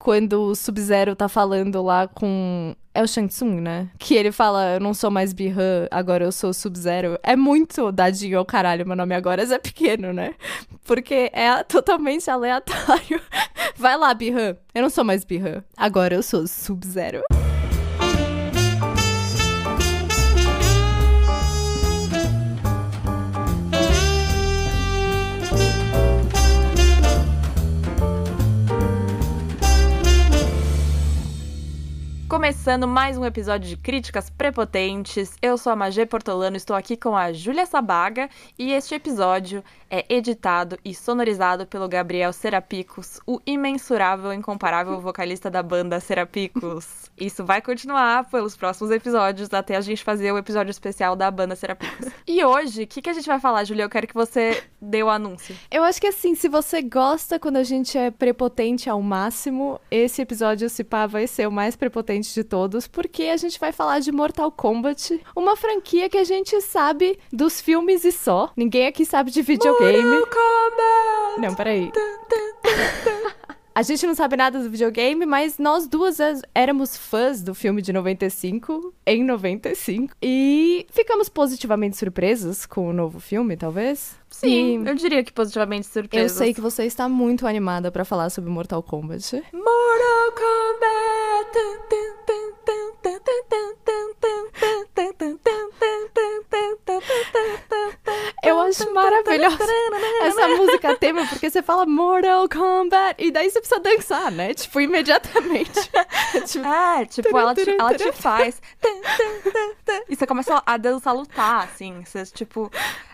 quando o Sub-Zero tá falando lá com. É o Shang Tsung, né? Que ele fala, eu não sou mais Bihan, agora eu sou Sub-Zero. É muito dadinho ao caralho, meu nome agora é pequeno, né? Porque é totalmente aleatório. Vai lá, Bihan. Eu não sou mais Bihan, agora eu sou Sub-Zero. Começando mais um episódio de Críticas Prepotentes. Eu sou a Magê Portolano, estou aqui com a Júlia Sabaga e este episódio é editado e sonorizado pelo Gabriel Serapicos, o imensurável, incomparável vocalista da banda Serapicos. Isso vai continuar pelos próximos episódios, até a gente fazer o episódio especial da banda Serapicos. E hoje, o que, que a gente vai falar, Júlia? Eu quero que você dê o anúncio. Eu acho que assim, se você gosta quando a gente é prepotente ao máximo, esse episódio, se pá, vai ser o mais prepotente de todos, porque a gente vai falar de Mortal Kombat, uma franquia que a gente sabe dos filmes e só. Ninguém aqui sabe de videogame. Mortal Kombat! Não, peraí. A gente não sabe nada do videogame, mas nós duas éramos fãs do filme de 95, em 95, e ficamos positivamente surpresos com o novo filme, talvez. Sim, e eu diria que positivamente surpresos. Eu sei que você está muito animada para falar sobre Mortal Kombat. Mortal Kombat! Acho maravilhosa essa música tema, porque você fala Mortal Kombat e daí você precisa dançar, né? Tipo, imediatamente. tipo, é, tipo, ela te, ela te faz. E você começa a dançar, lutar, assim. Você, tipo.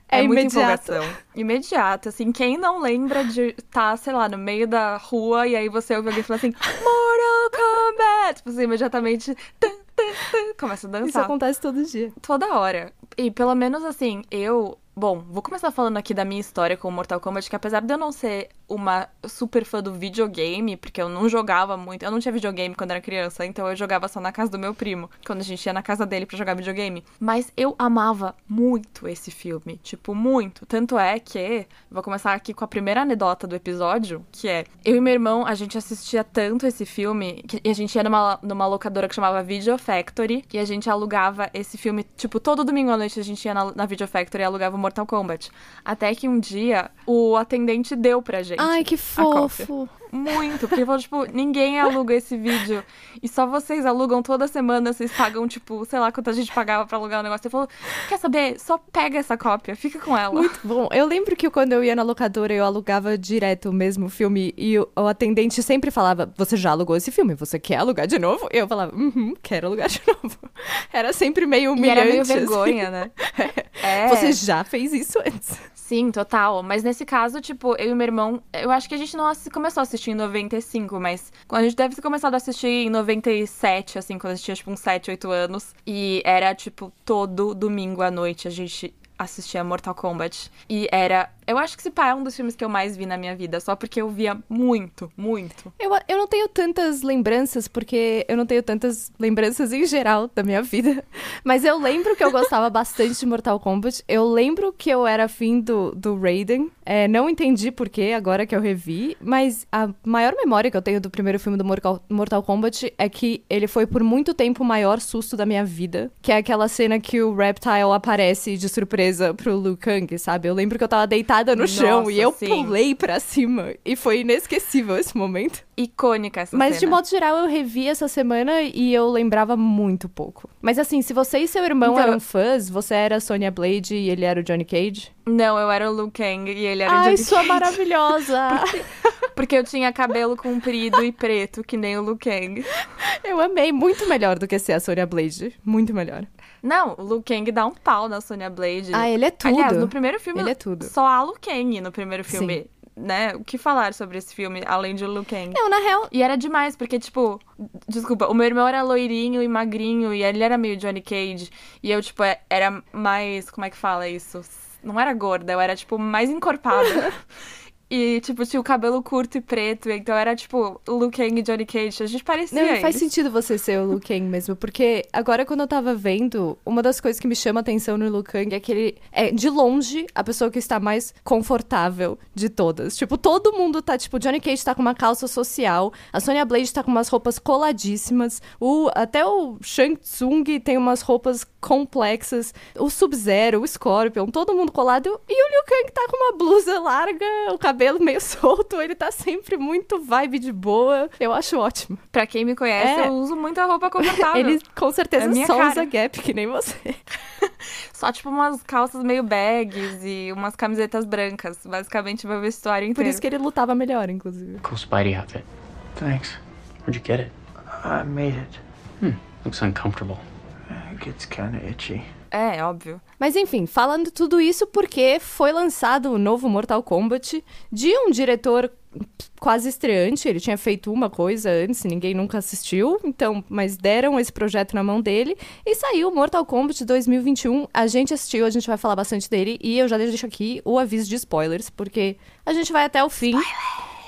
É, é imediato. Imediato, assim, quem não lembra de estar, tá, sei lá, no meio da rua e aí você ouve alguém falar assim, Mortal Kombat! Tipo assim, imediatamente começa a dançar. Isso acontece todo dia. Toda hora. E pelo menos assim, eu Bom, vou começar falando aqui da minha história com Mortal Kombat, que apesar de eu não ser uma super fã do videogame, porque eu não jogava muito, eu não tinha videogame quando era criança, então eu jogava só na casa do meu primo, quando a gente ia na casa dele para jogar videogame. Mas eu amava muito esse filme, tipo, muito. Tanto é que, vou começar aqui com a primeira anedota do episódio, que é, eu e meu irmão, a gente assistia tanto esse filme, que a gente ia numa, numa locadora que chamava Video Factory, e a gente alugava esse filme, tipo, todo domingo à noite a gente ia na, na Video Factory e alugava Mortal Kombat. Até que um dia o atendente deu pra gente. Ai, que fofo. Muito, porque falou, tipo, ninguém aluga esse vídeo. E só vocês alugam toda semana, vocês pagam, tipo, sei lá quanto a gente pagava pra alugar o negócio. Ele falou, quer saber? Só pega essa cópia, fica com ela. Muito bom. Eu lembro que quando eu ia na locadora, eu alugava direto o mesmo filme e o, o atendente sempre falava, você já alugou esse filme, você quer alugar de novo? E eu falava, uhum, quero alugar de novo. Era sempre meio humilhante. E era meio vergonha, assim. né? É. Você já fez isso antes. Sim, total. Mas nesse caso, tipo, eu e meu irmão, eu acho que a gente não começou a assistir em 95, mas a gente deve ter começado a assistir em 97, assim, quando a gente tinha, tipo, uns 7, 8 anos. E era, tipo, todo domingo à noite a gente assistia Mortal Kombat. E era eu acho que esse pá é um dos filmes que eu mais vi na minha vida, só porque eu via muito, muito. Eu, eu não tenho tantas lembranças, porque eu não tenho tantas lembranças em geral da minha vida. Mas eu lembro que eu gostava bastante de Mortal Kombat. Eu lembro que eu era fim do, do Raiden. É, não entendi porquê agora que eu revi, mas a maior memória que eu tenho do primeiro filme do Mortal, Mortal Kombat é que ele foi por muito tempo o maior susto da minha vida. Que é aquela cena que o Reptile aparece de surpresa pro Liu Kang, sabe? Eu lembro que eu tava deitada no Nossa, chão e eu sim. pulei pra cima. E foi inesquecível esse momento. Icônica essa Mas cena. de modo geral eu revi essa semana e eu lembrava muito pouco. Mas assim, se você e seu irmão então... eram fãs, você era Sonya Blade e ele era o Johnny Cage? Não, eu era o Liu Kang e ele era Ai, o Johnny sua Cage. maravilhosa! porque, porque eu tinha cabelo comprido e preto, que nem o Liu Kang. Eu amei, muito melhor do que ser a Sonya Blade. Muito melhor. Não, o Liu Kang dá um pau na Sonya Blade. Ah, ele é tudo. Aliás, no primeiro filme, ele é tudo. só há Liu Kang no primeiro filme. Sim né, o que falar sobre esse filme, além de Liu Kang. Não, na real... E era demais, porque, tipo, desculpa, o meu irmão era loirinho e magrinho, e ele era meio Johnny Cage, e eu, tipo, é, era mais, como é que fala isso? Não era gorda, eu era, tipo, mais encorpada. E, tipo, tinha o cabelo curto e preto. Então era, tipo, Luke Kang e Johnny Cage. A gente parecia Não, e faz sentido você ser o Liu Kang mesmo, porque agora quando eu tava vendo, uma das coisas que me chama a atenção no Liu Kang é que ele é, de longe, a pessoa que está mais confortável de todas. Tipo, todo mundo tá, tipo, Johnny Cage tá com uma calça social, a Sonya Blade tá com umas roupas coladíssimas, o, até o Shang Tsung tem umas roupas complexas, o Sub-Zero, o Scorpion, todo mundo colado, e o Liu Kang tá com uma blusa larga, o cabelo meio solto, ele tá sempre muito vibe de boa. Eu acho ótimo. Pra quem me conhece, É. eu uso muita roupa confortável. Ele com certeza É só cara. usa Gap, que nem você. Só, tipo, umas calças meio bags e umas camisetas brancas. Basicamente, meu vestuário Por inteiro. isso que ele lutava melhor, inclusive. Cool Spidey outfit. Thanks. Where'd you get it? I made it. Looks uncomfortable. It gets kinda itchy. É, óbvio. Mas enfim, falando tudo isso porque foi lançado o novo Mortal Kombat de um diretor quase estreante, ele tinha feito uma coisa antes, ninguém nunca assistiu, então, mas deram esse projeto na mão dele e saiu Mortal Kombat 2021. A gente assistiu, a gente vai falar bastante dele e eu já deixo aqui o aviso de spoilers, porque a gente vai até o fim.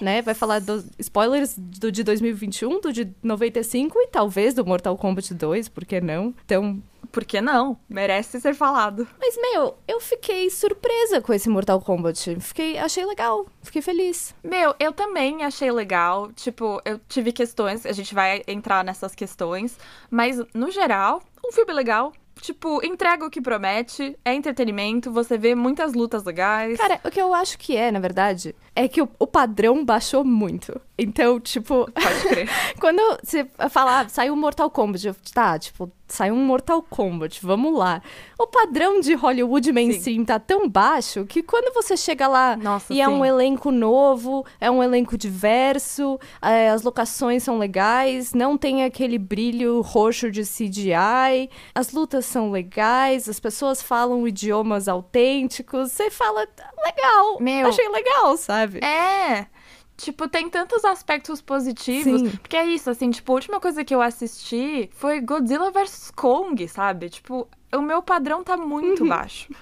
Né? Vai falar dos spoilers do de 2021, do de 95 e talvez do Mortal Kombat 2, por que não? Então, Por que não? Merece ser falado. mas, meu, eu fiquei surpresa com esse Mortal Kombat. Fiquei, achei legal, fiquei feliz. Meu, eu também achei legal. Tipo, eu tive questões, a gente vai entrar nessas questões. Mas, no geral, um filme legal. Tipo, entrega o que promete, é entretenimento, você vê muitas lutas legais. Cara, o que eu acho que é, na verdade, é que o, o padrão baixou muito. Então, tipo, Pode crer. quando você fala, ah, saiu um Mortal Kombat, eu, tá, tipo, saiu um Mortal Kombat, vamos lá. O padrão de Hollywood mainstream tá tão baixo que quando você chega lá Nossa, e é um sim. elenco novo, é um elenco diverso, é, as locações são legais, não tem aquele brilho roxo de CGI, as lutas são legais, as pessoas falam idiomas autênticos, você fala, legal, Meu. achei legal, sabe? É. Tipo, tem tantos aspectos positivos. Sim. Porque é isso, assim, tipo, a última coisa que eu assisti foi Godzilla vs Kong, sabe? Tipo, o meu padrão tá muito Uhum. baixo.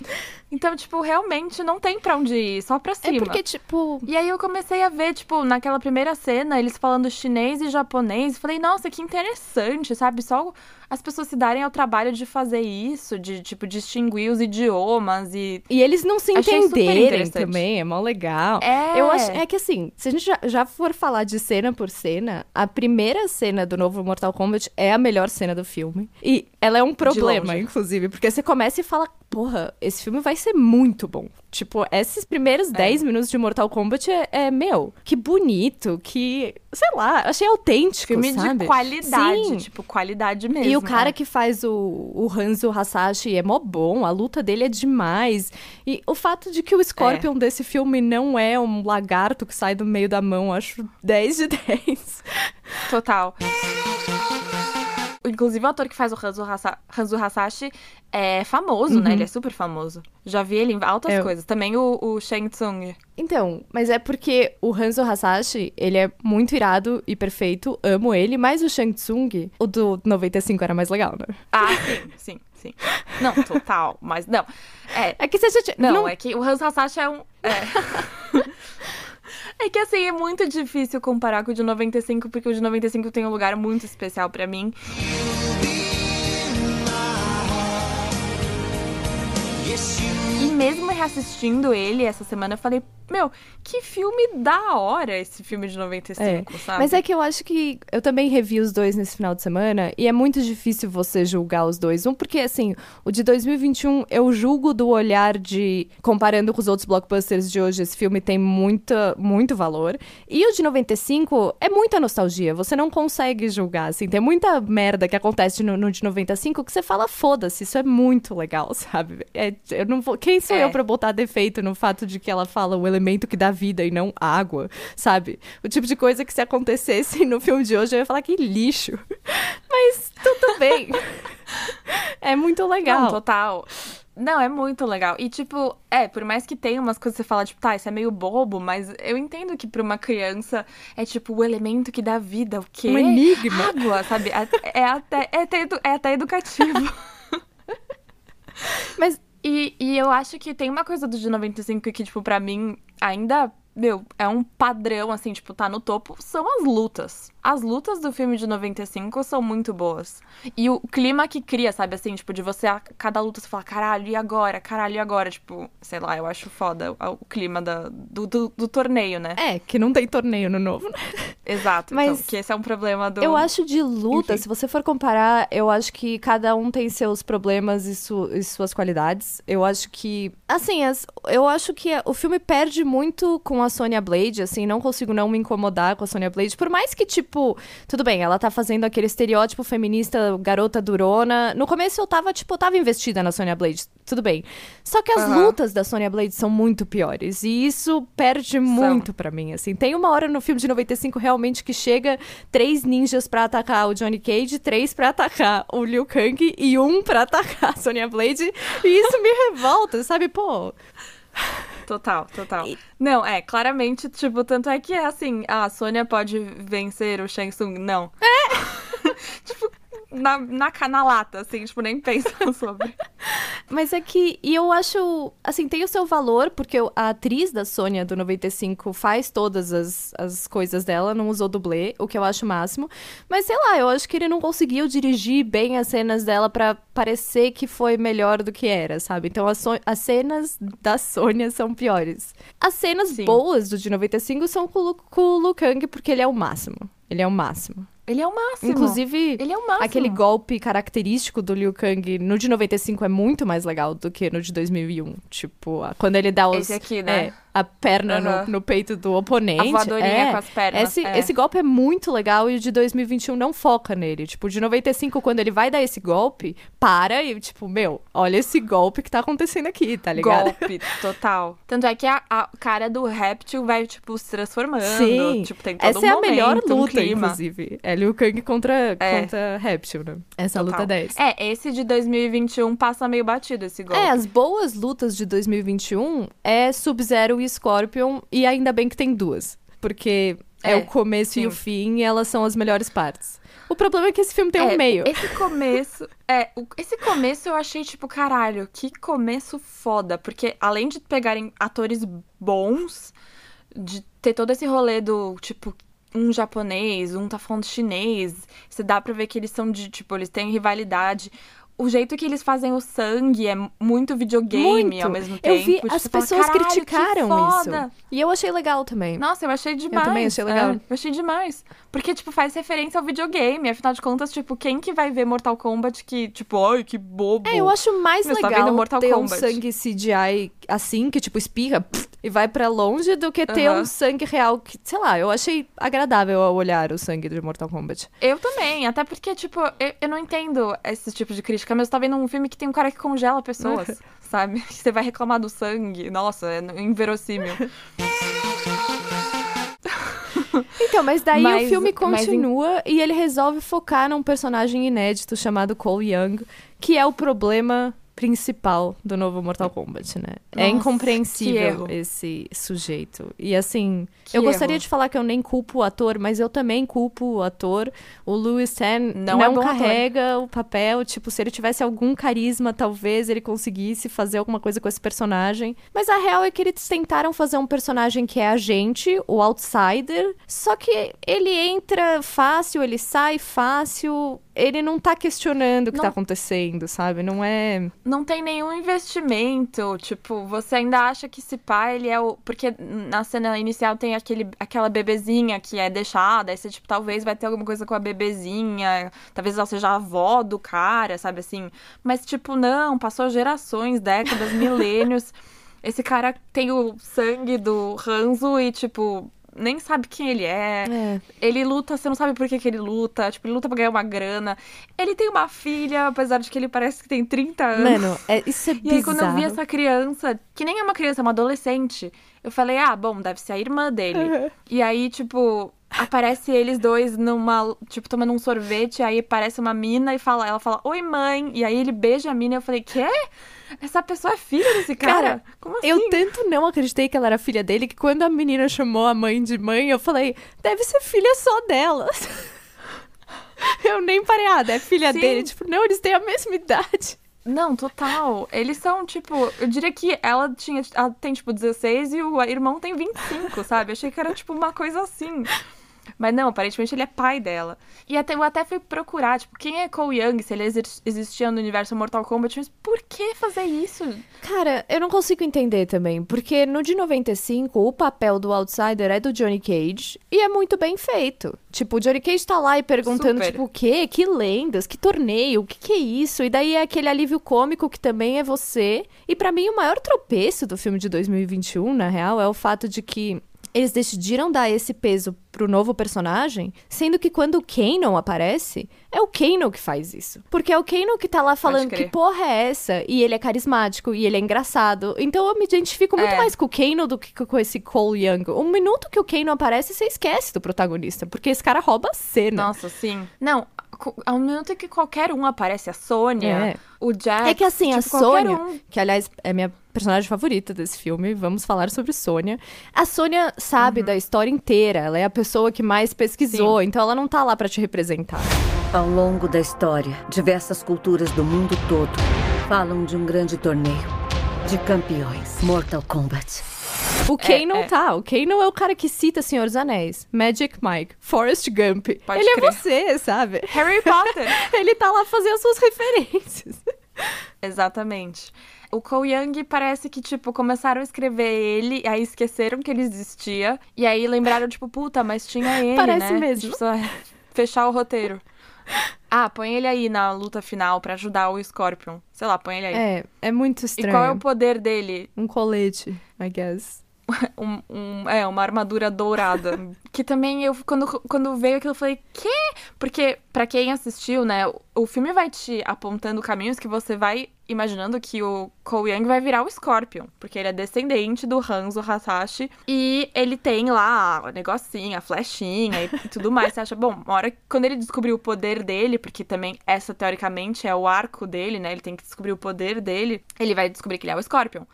Então, tipo, realmente não tem pra onde ir, só pra É cima. porque, tipo, E aí eu comecei a ver, tipo, naquela primeira cena, eles falando chinês e japonês. Falei, nossa, que interessante, sabe? Só as pessoas se darem ao trabalho de fazer isso, de, tipo, distinguir os idiomas e. E eles não se entenderem também, é mó legal. É. Eu acho é que assim, se a gente já, já for falar de cena por cena, a primeira cena do novo Mortal Kombat é a melhor cena do filme. E ela é um problema, inclusive, porque você começa e fala, porra, esse filme vai ser muito bom. Tipo, esses primeiros 10 minutos de Mortal Kombat é, é, meu, que bonito, que, sei lá, achei autêntico, Filme sabe? de qualidade, Sim. tipo, qualidade mesmo. E o cara é. que faz o, o Hanzo Hasashi é mó bom, a luta dele é demais. E o fato de que o Scorpion desse filme não é um lagarto que sai do meio da mão, acho 10 de 10. Total. Inclusive, o ator que faz o Hanzo, Hasa- Hanzo Hasashi é famoso, né? Ele é super famoso. Já vi ele em altas Uhum. É. coisas. Também o, o Shang Tsung. Então, mas é porque o Hanzo Hasashi, ele é muito irado e perfeito, amo ele, mas o Shang Tsung, o do 95 era mais legal, né? Ah, sim, sim, sim. Não, total. Mas não. É, É que você já tinha... Não, é que o Hanzo Hasashi é um. É. É que assim, é muito difícil comparar com o de 95, porque o de 95 tem um lugar muito especial pra mim. E mesmo reassistindo ele essa semana, eu falei, meu, que filme da hora esse filme de 95, sabe? Mas é que eu acho que eu também revi os dois nesse final de semana e é muito difícil você julgar os dois. Um, porque assim, o de 2021 eu julgo do olhar de. Comparando com os outros blockbusters de hoje, esse filme tem muita, muito valor. E o de 95 é muita nostalgia. Você não consegue julgar, assim. Tem muita merda que acontece no, no de 95 que você fala, foda-se, isso é muito legal, sabe? É, eu não vou. Quem sou É. eu pra botar defeito no fato de que ela fala o elemento que dá vida e não água, sabe? O tipo de coisa que se acontecesse no filme de hoje eu ia falar que lixo. Mas tudo bem. é muito legal. Não, total. Não, é muito legal. E, tipo, é, por mais que tenha umas coisas que você fala, tipo, tá, isso é meio bobo, mas eu entendo que pra uma criança é, tipo, o elemento que dá vida, o quê? Um enigma. Água, sabe? É, é até, é, até, é até educativo. Mas E, e eu acho que tem uma coisa do de 95 que, tipo, pra mim, ainda meu, é um padrão, assim, tipo, tá no topo, são as lutas. As lutas do filme de 95 são muito boas. E o clima que cria, sabe, assim, tipo, de você, a cada luta, você fala, caralho, e agora? Caralho, e agora? Tipo, sei lá, eu acho foda o, o clima da, do, do, do torneio, né? É, que não tem torneio no novo, né? Exato, Mas então, que esse é um problema do... Eu acho de luta, Enfim. se você for comparar, eu acho que cada um tem seus problemas e, su- e suas qualidades. Eu acho que. Assim, as- eu acho que o filme perde muito com a Sonya Blade, assim, não consigo não me incomodar com a Sonya Blade. Por mais que, tipo, tudo bem, ela tá fazendo aquele estereótipo feminista, garota durona. No começo eu tava, tipo, eu tava investida na Sonya Blade, tudo bem. Só que as Aham. lutas da Sonya Blade são muito piores. E isso perde muito pra mim, assim. Tem uma hora no filme de 95 realmente que chega três ninjas pra atacar o Johnny Cage, três pra atacar o Liu Kang e um pra atacar a Sonya Blade. E isso me revolta, sabe? Pô, Total, total. Não, é, claramente, tipo, tanto é que é assim, a Sônia pode vencer o Shang Tsung. Não. É! tipo, na, na, na lata, assim, tipo, nem pensam sobre. Mas é que, e eu acho, assim, tem o seu valor, porque a atriz da Sônia do 95 faz todas as, as coisas dela, não usou dublê, o que eu acho o máximo. Mas sei lá, eu acho que ele não conseguiu dirigir bem as cenas dela pra parecer que foi melhor do que era, sabe? Então as, so- as cenas da Sônia são piores. As cenas Sim. boas do de 95 são com o, Lu- Kang, porque ele é o máximo. Ele é o máximo. Ele é o máximo. Inclusive, ele é o máximo. Aquele golpe característico do Liu Kang no de 95 é muito mais legal do que no de 2001. Tipo, quando ele dá os. Esse aqui, né? é, a perna Aham. no, no peito do oponente. A voadorinha é. com as pernas. Esse, é. esse golpe é muito legal e o de 2021 não foca nele. Tipo, de 95, quando ele vai dar esse golpe, para e, tipo, meu, olha esse golpe que tá acontecendo aqui, tá ligado? Golpe, total. Tanto é que a, a cara do réptil vai, tipo, se transformando. Sim. Tipo, tem todo Essa um é a melhor momento, um luta, clima. inclusive. É Liu Kang contra, É. contra Réptil, né? Essa Total. luta 10. É, esse de 2021 passa meio batido, esse golpe. É, as boas lutas de 2021 é Sub-Zero e Scorpion, e ainda bem que tem duas. Porque é, É, o começo e sim. o fim, e elas são as melhores partes. O problema é que esse filme tem um É, meio. Esse começo. é, o- esse começo eu achei, tipo, caralho, que começo foda. Porque além de pegarem atores bons, de ter todo esse rolê do, tipo, um japonês, um tá falando chinês. Você dá pra ver que eles são de, tipo, eles têm rivalidade. O jeito que eles fazem o sangue é muito videogame Muito. ao mesmo tempo. Eu vi, Tipo, as fala, pessoas "Caralho, que criticaram foda." isso. E eu achei legal também. Nossa, eu achei demais. também achei legal. É, eu achei demais. Porque, tipo, faz referência ao videogame. Afinal de contas, tipo, quem que vai ver Mortal Kombat que, tipo, ai, que bobo. É, eu acho mais Meu, tá legal vendo Mortal ter um Kombat. sangue CGI assim, que tipo espirra pff, e vai pra longe, do que ter Aham. um sangue real que, sei lá, eu achei agradável ao olhar o sangue de Mortal Kombat. Eu também, até porque, tipo, eu, eu não entendo esse tipo de crítica, mas você tá vendo um filme que tem um cara que congela pessoas, sabe? Você vai reclamar do sangue. Nossa, é inverossímil. Então, mas daí Mas- o filme em- continua e ele resolve focar num personagem inédito chamado Cole Young, que é o problema principal do novo Mortal Kombat, né? é Nossa, que incompreensível esse sujeito. E assim, Que eu gostaria erro. de falar que eu nem culpo o ator, mas eu também culpo o ator. O Louis Tan Não não, é bom ator. carrega o papel, tipo, se ele tivesse algum carisma, talvez ele conseguisse fazer alguma coisa com esse personagem. Mas a real é que eles tentaram fazer um personagem que é a gente, o outsider, só que ele entra fácil, ele sai fácil, ele não tá questionando o que Não- tá acontecendo, sabe? Não é. Não tem nenhum investimento. Tipo, você ainda acha que esse pai, ele é o. Porque na cena inicial tem aquele, aquela bebezinha que é deixada. Aí você, tipo, talvez vai ter alguma coisa com a bebezinha. Talvez ela seja a avó do cara, sabe assim? Mas, tipo, não, passou gerações, décadas, milênios. Esse cara tem o sangue do Hanzo e, tipo. Nem sabe quem ele é. É. Ele luta, você não sabe por que, que ele luta. Tipo, ele luta pra ganhar uma grana. Ele tem uma filha, apesar de que ele parece que tem 30 anos. Mano, é, isso é E bizarro. aí, quando eu vi essa criança, que nem é uma criança, é uma adolescente, eu falei, ah, bom, deve ser a irmã dele. E aí, tipo, aparece eles dois numa, tipo, tomando um sorvete, aí aparece uma mina e fala, ela fala, oi, mãe. E aí ele beija a mina e eu falei, quê? Essa pessoa é filha desse cara? Cara, Como assim? Eu tanto não acreditei que ela era filha dele que quando a menina chamou a mãe de mãe, eu falei, deve ser filha só dela. Eu nem parei, ah, é filha Sim. dele. Tipo, não, eles têm a mesma idade. Não, total. Eles são, tipo, eu diria que ela tinha. Ela tem, tipo, 16 e o irmão tem 25, sabe? Achei que era, tipo, uma coisa assim. Mas não, aparentemente ele é pai dela. E até, eu até fui procurar, tipo, quem é Cole Young, se ele exi- existia no universo Mortal Kombat, mas por que fazer isso? Cara, eu não consigo entender também, porque no de 95 o papel do Outsider é do Johnny Cage e é muito bem feito. Tipo, o Johnny Cage tá lá e perguntando, Super. tipo, o quê? Que lendas? Que torneio? O que que é isso? E daí é aquele alívio cômico que também é você. E pra mim o maior tropeço do filme de 2021, na real, é o fato de que eles decidiram dar esse peso pro novo personagem, sendo que quando o Kanon aparece, é o Kanon que faz isso. Porque é o Kanon que tá lá falando que porra é essa? E ele é carismático, e ele é engraçado. Então eu me identifico muito É. mais com o Kanon do que com esse Cole Young. Um minuto que o Kanon aparece, você esquece do protagonista, porque esse cara rouba a cena. Nossa, sim. Não, ao minuto que qualquer um aparece, a Sônia, É. o Jack. É que assim, a tipo, qualquer Sônia, um. que aliás é minha personagem favorita desse filme, vamos falar sobre Sônia. A Sônia Uhum. sabe da história inteira, ela é a pessoa que mais pesquisou, então ela não tá lá pra te representar. Ao longo da história, diversas culturas do mundo todo falam de um grande torneio de campeões Mortal Kombat. O Kay não é. tá, o Kay não é o cara que cita Senhor dos Anéis, Magic Mike, Forrest Gump. Pode Ele é crer. você, sabe? Harry Potter. Ele tá lá fazendo as suas referências. Exatamente. O Cole Young parece que, tipo, começaram a escrever ele, aí esqueceram que ele existia, e aí lembraram, tipo, puta, mas tinha ele, Parece né? mesmo. Precisa fechar o roteiro. Ah, põe ele aí na luta final pra ajudar o Scorpion. Sei lá, põe ele aí. É, é muito e estranho. qual é o poder dele? Um colete, I guess. Um, um- é, uma armadura dourada. que também eu, quando, quando veio aquilo, eu falei, quê? Porque, pra quem assistiu, né, o filme vai te apontando caminhos que você vai imaginando que o Young vai virar o Scorpion. Porque ele é descendente do Hanzo Hasashi. E ele tem lá o negocinho, a flechinha e, tudo mais. Você acha, bom, uma hora quando ele descobrir o poder dele, porque também essa, teoricamente, é o arco dele, né? Ele tem que descobrir o poder dele, ele vai descobrir que ele é o Scorpion.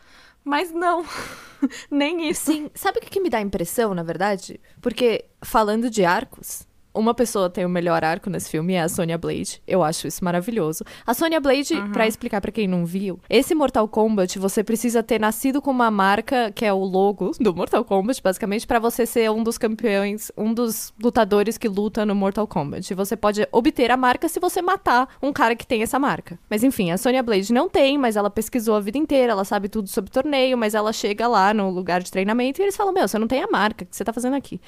Mas não, nem isso. Sim, sabe o que me dá impressão, na verdade? Porque, falando de arcos, uma pessoa tem o melhor arco nesse filme é a Sonya Blade. Eu acho isso maravilhoso. A Sonya Blade, pra explicar pra quem não viu, esse Mortal Kombat você precisa ter nascido com uma marca que é o logo do Mortal Kombat, basicamente, pra você ser um dos campeões, um dos lutadores que luta no Mortal Kombat. E você pode obter a marca se você matar um cara que tem essa marca. Mas enfim, a Sonya Blade não tem, mas ela pesquisou a vida inteira, ela sabe tudo sobre torneio, mas ela chega lá no lugar de treinamento e eles falam: Meu, você não tem a marca, o que você tá fazendo aqui?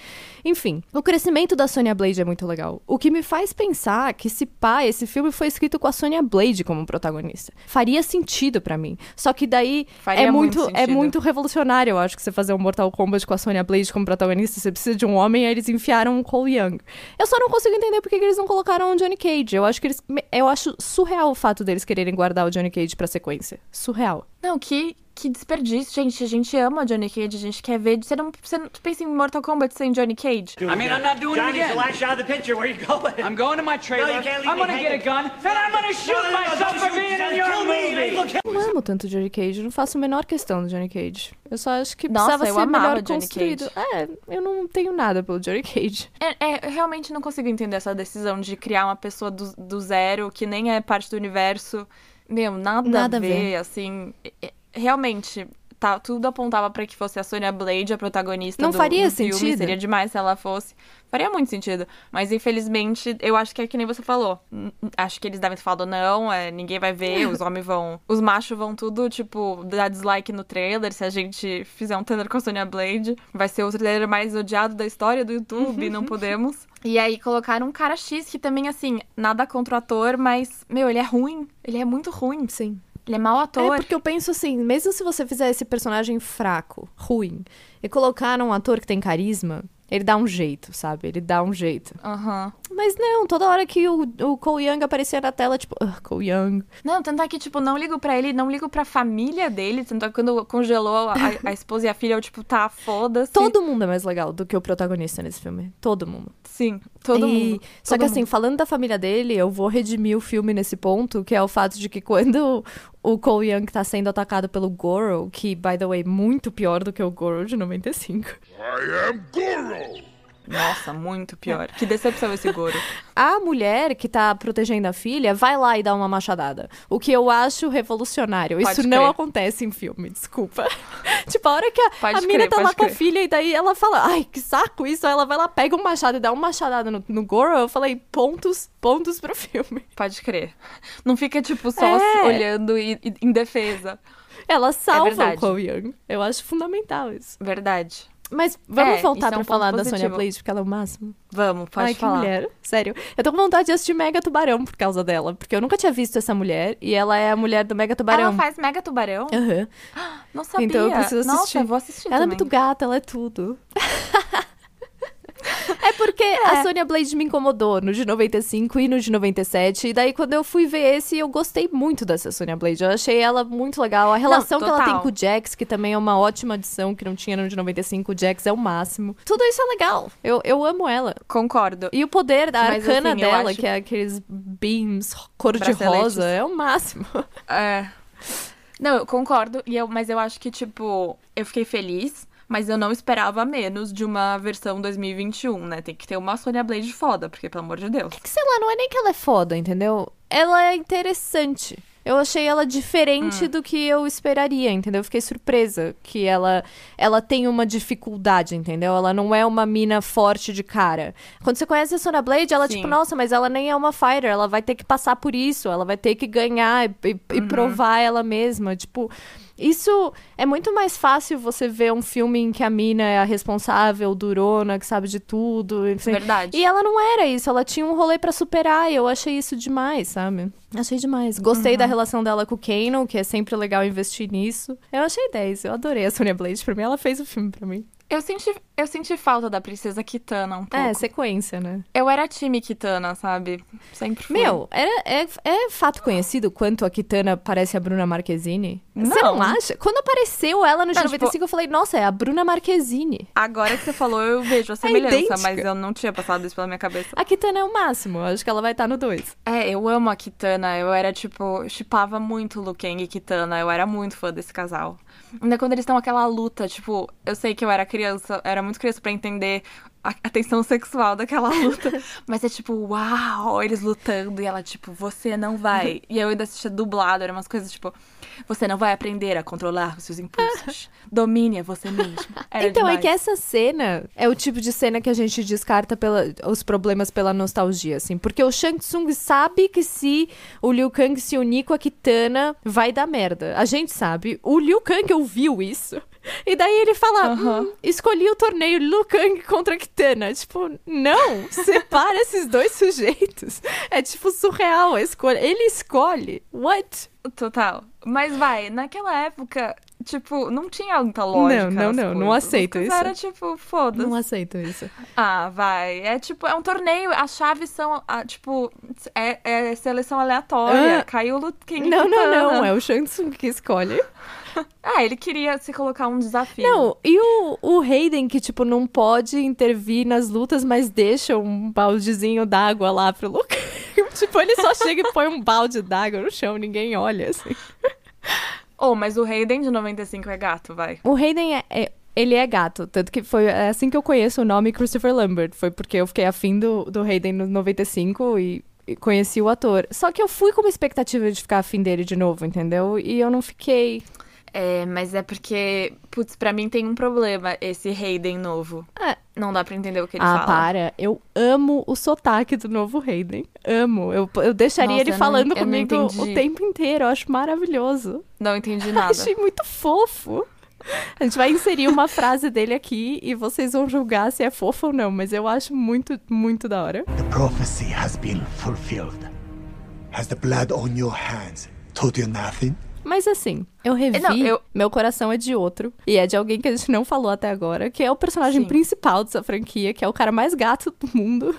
Enfim, o crescimento da Sonya Blade é muito legal. O que me faz pensar que se pá, esse filme foi escrito com a Sonya Blade como protagonista. Faria sentido pra mim. Só que daí Faria é muito muito, é muito revolucionário, eu acho, que você fazer um Mortal Kombat com a Sonya Blade como protagonista, você precisa de um homem, aí eles enfiaram um Cole Young. Eu só não consigo entender por que que eles não colocaram o Johnny Cage. Eu acho que eles. Eu acho surreal o fato deles quererem guardar o Johnny Cage pra sequência. Surreal. Não, que, que desperdício, gente. A gente ama Johnny Cage, a gente quer ver. Você não, você não pensa em Mortal Kombat sem Johnny Cage? I mean, I'm not doing Johnny's it again. last shot of the picture. Where you going? I'm going to my trailer. No, I'm gonna get a gun, and I'm gonna shoot No, no, no, myself for being in Johnny, your movie. Eu não amo tanto Johnny Cage, eu não faço a menor questão do Johnny Cage. Eu só acho que Nossa, precisava eu ser amava melhor Johnny construído. É, eu não tenho nada pelo Johnny Cage. É, é, eu realmente não consigo entender essa decisão de criar uma pessoa do, do zero, que nem é parte do universo. Meu, nada, Nada a a ver, ver. assim. é- realmente, tá, tudo apontava pra que fosse a Sonya Blade a protagonista Não do, faria do filme. sentido? Seria demais se ela fosse. Faria muito sentido. Mas infelizmente, eu acho que é que nem você falou. Acho que eles devem ter falado, não, é, ninguém vai ver, os homens vão. Os machos vão tudo, tipo, dar dislike no trailer. Se a gente fizer um trailer com a Sonya Blade, vai ser o trailer mais odiado da história do YouTube, não podemos. E aí colocaram um cara X que também, assim, nada contra o ator, mas, meu, ele é ruim. Ele é muito ruim. Sim. Ele é mau ator. É porque eu penso assim, mesmo se você fizer esse personagem fraco, ruim, e colocar um ator que tem carisma, ele dá um jeito, sabe? Ele dá um jeito. Aham. Mas não, toda hora que o, o Cole Young aparecia na tela, tipo, "Ugh, Cole Young. Não, tanto é que, tipo, não ligo pra ele, não ligo pra família dele. Tanto é que quando congelou a, a esposa e a filha, eu, tipo, tá, foda-se. Todo mundo é mais legal do que o protagonista nesse filme. Todo mundo. Sim, todo E- mundo. Só Todo que assim, mundo. falando da família dele, eu vou redimir o filme nesse ponto, que é o fato de que quando o Cole Young tá sendo atacado pelo Goro, que, by the way, muito pior do que o Goro de 95. I am Goro! Nossa, muito pior. Que decepção esse Goro. A mulher que tá protegendo a filha vai lá e dá uma machadada. O que eu acho revolucionário. Pode Isso não crer. acontece em filme, desculpa. tipo, a hora que a, Pode a mina crer, tá lá pode com a crer. filha e daí ela fala, ai, que saco isso. Aí ela vai lá, pega um machado e dá uma machadada no, no Goro. Eu falei, pontos, pontos pro filme. Pode crer. Não fica, tipo, só É. olhando e, e- em defesa. Ela salva o É verdade. Cole Young. Eu acho fundamental isso. Verdade. Mas vamos É, voltar é pra um falar da positivo. Blade, porque ela é o máximo. Vamos, pode Ai, que falar. mulher. Sério. Eu tô com vontade de assistir Mega Tubarão por causa dela. Porque eu nunca tinha visto essa mulher. E ela é a mulher do Mega Tubarão. Ela faz Mega Tubarão? Aham. Não sabia. Então eu preciso Nossa, assistir. vou assistir Ela é também. muito gata, ela é tudo. É porque a Sonya Blade me incomodou no de 95 e no de 97. E daí, quando eu fui ver esse, eu gostei muito dessa Sonya Blade. Eu achei ela muito legal. A relação que ela tem com o Jax, que também é uma ótima adição, que não tinha no de 95. O Jax é o máximo. Tudo isso é legal. Eu, eu amo ela. Concordo. E o poder da Mas, arcana assim, dela, acho- que é aqueles beams cor-de-rosa, é o máximo. É. Não, eu concordo, e eu, mas eu acho que, tipo, eu fiquei feliz, mas eu não esperava menos de uma versão 2021, né? Tem que ter uma Sonya Blade foda, porque, pelo amor de Deus. que, sei lá, não é nem que ela é foda, entendeu? Ela é interessante. Eu achei ela diferente Hum. do que eu esperaria, entendeu? Eu fiquei surpresa que ela, ela tem uma dificuldade, entendeu? Ela não é uma mina forte de cara. Quando você conhece a Sonya Blade, ela, Sim. tipo, nossa, mas ela nem é uma fighter, ela vai ter que passar por isso, ela vai ter que ganhar e, e- Uhum. e provar ela mesma. Tipo, isso é muito mais fácil você ver um filme em que a mina é a responsável, durona, que sabe de tudo. Enfim. Verdade. E ela não era isso, ela tinha um rolê pra superar e eu achei isso demais, sabe? Achei demais. Gostei Uhum. da relação dela com o Kanon, que é sempre legal investir nisso. Eu achei 10, eu adorei a Sonya Blade. Pra mim, ela fez o filme pra mim. Eu senti, eu senti falta da princesa Kitana um pouco. É, sequência, né? Eu era time Kitana, sabe? Sempre fui. Meu, era, é, é fato conhecido quanto a Kitana parece a Bruna Marquezine? Você Não. não acha? Quando apareceu ela no Não, 95, tipo- eu falei, nossa, é a Bruna Marquezine. Agora que você falou, eu vejo a semelhança, É mas eu não tinha passado isso pela minha cabeça. A Kitana é o máximo, eu acho que ela vai estar no 2. É, eu amo a Kitana. Eu era, tipo, chipava muito Liu Kang e Kitana. Eu era muito fã desse casal. Ainda quando eles estão aquela luta, tipo, eu sei que eu era criança, era muito criança pra entender a, tensão sexual daquela luta. mas é tipo, uau, eles lutando e ela, tipo, você não vai. E eu ainda assistia dublado, eram umas coisas tipo, você não vai aprender a controlar os seus impulsos. Domine a você mesmo. Era então, é demais. que essa cena é o tipo de cena que a gente descarta pela, os problemas pela nostalgia, assim. Porque o Shang Tsung sabe que se o Liu Kang se unir com a Kitana, vai dar merda. A gente sabe. O Liu Kang ouviu isso. E daí ele fala, hum, escolhi o torneio Liu Kang contra Kitana. Tipo, não, separa esses dois sujeitos. É tipo surreal a escolha. Ele escolhe. What? Total. Mas vai, naquela época, tipo, não tinha muita lógica. Não, não, não, não coisas. aceito As isso. Era tipo, foda-se. Não aceito isso. Ah, vai. É tipo, é um torneio, as chaves são, ah, tipo, é, é seleção aleatória. Ah. Caiu o King Não, não, não. É o Shang Tsung que escolhe. Ah, ele queria se colocar um desafio. Não, e o, o Hayden que, tipo, não pode intervir nas lutas, mas deixa um baldezinho d'água lá pro Luke. tipo, ele só chega e põe um balde d'água no chão, ninguém olha, assim. Oh, mas o Hayden de 95 é gato, vai. O Hayden é, é- ele é gato, tanto que foi é assim que eu conheço o nome Christopher Lambert. Foi porque eu fiquei afim do, do Hayden no 95 e, e conheci o ator. Só que eu fui com uma expectativa de ficar afim dele de novo, entendeu? E eu não fiquei. É, mas é porque, putz, pra mim tem um problema esse Hayden novo. Ah, Não dá pra entender o que ele ah, fala. para. Eu amo o sotaque do novo Hayden. Amo. Eu, eu deixaria Nossa, ele eu falando não comigo o tempo inteiro. Eu acho maravilhoso. Não entendi nada. Achei muito fofo. A gente vai inserir uma frase dele aqui e vocês vão julgar se é fofo ou não, mas eu acho muito, muito da hora. The prophecy has been fulfilled. Has the blood on your hands told you nothing? Mas assim, eu revi, Não, eu- meu coração é de outro. E é de alguém que a gente não falou até agora, que é o personagem Sim. principal dessa franquia, que é o cara mais gato do mundo,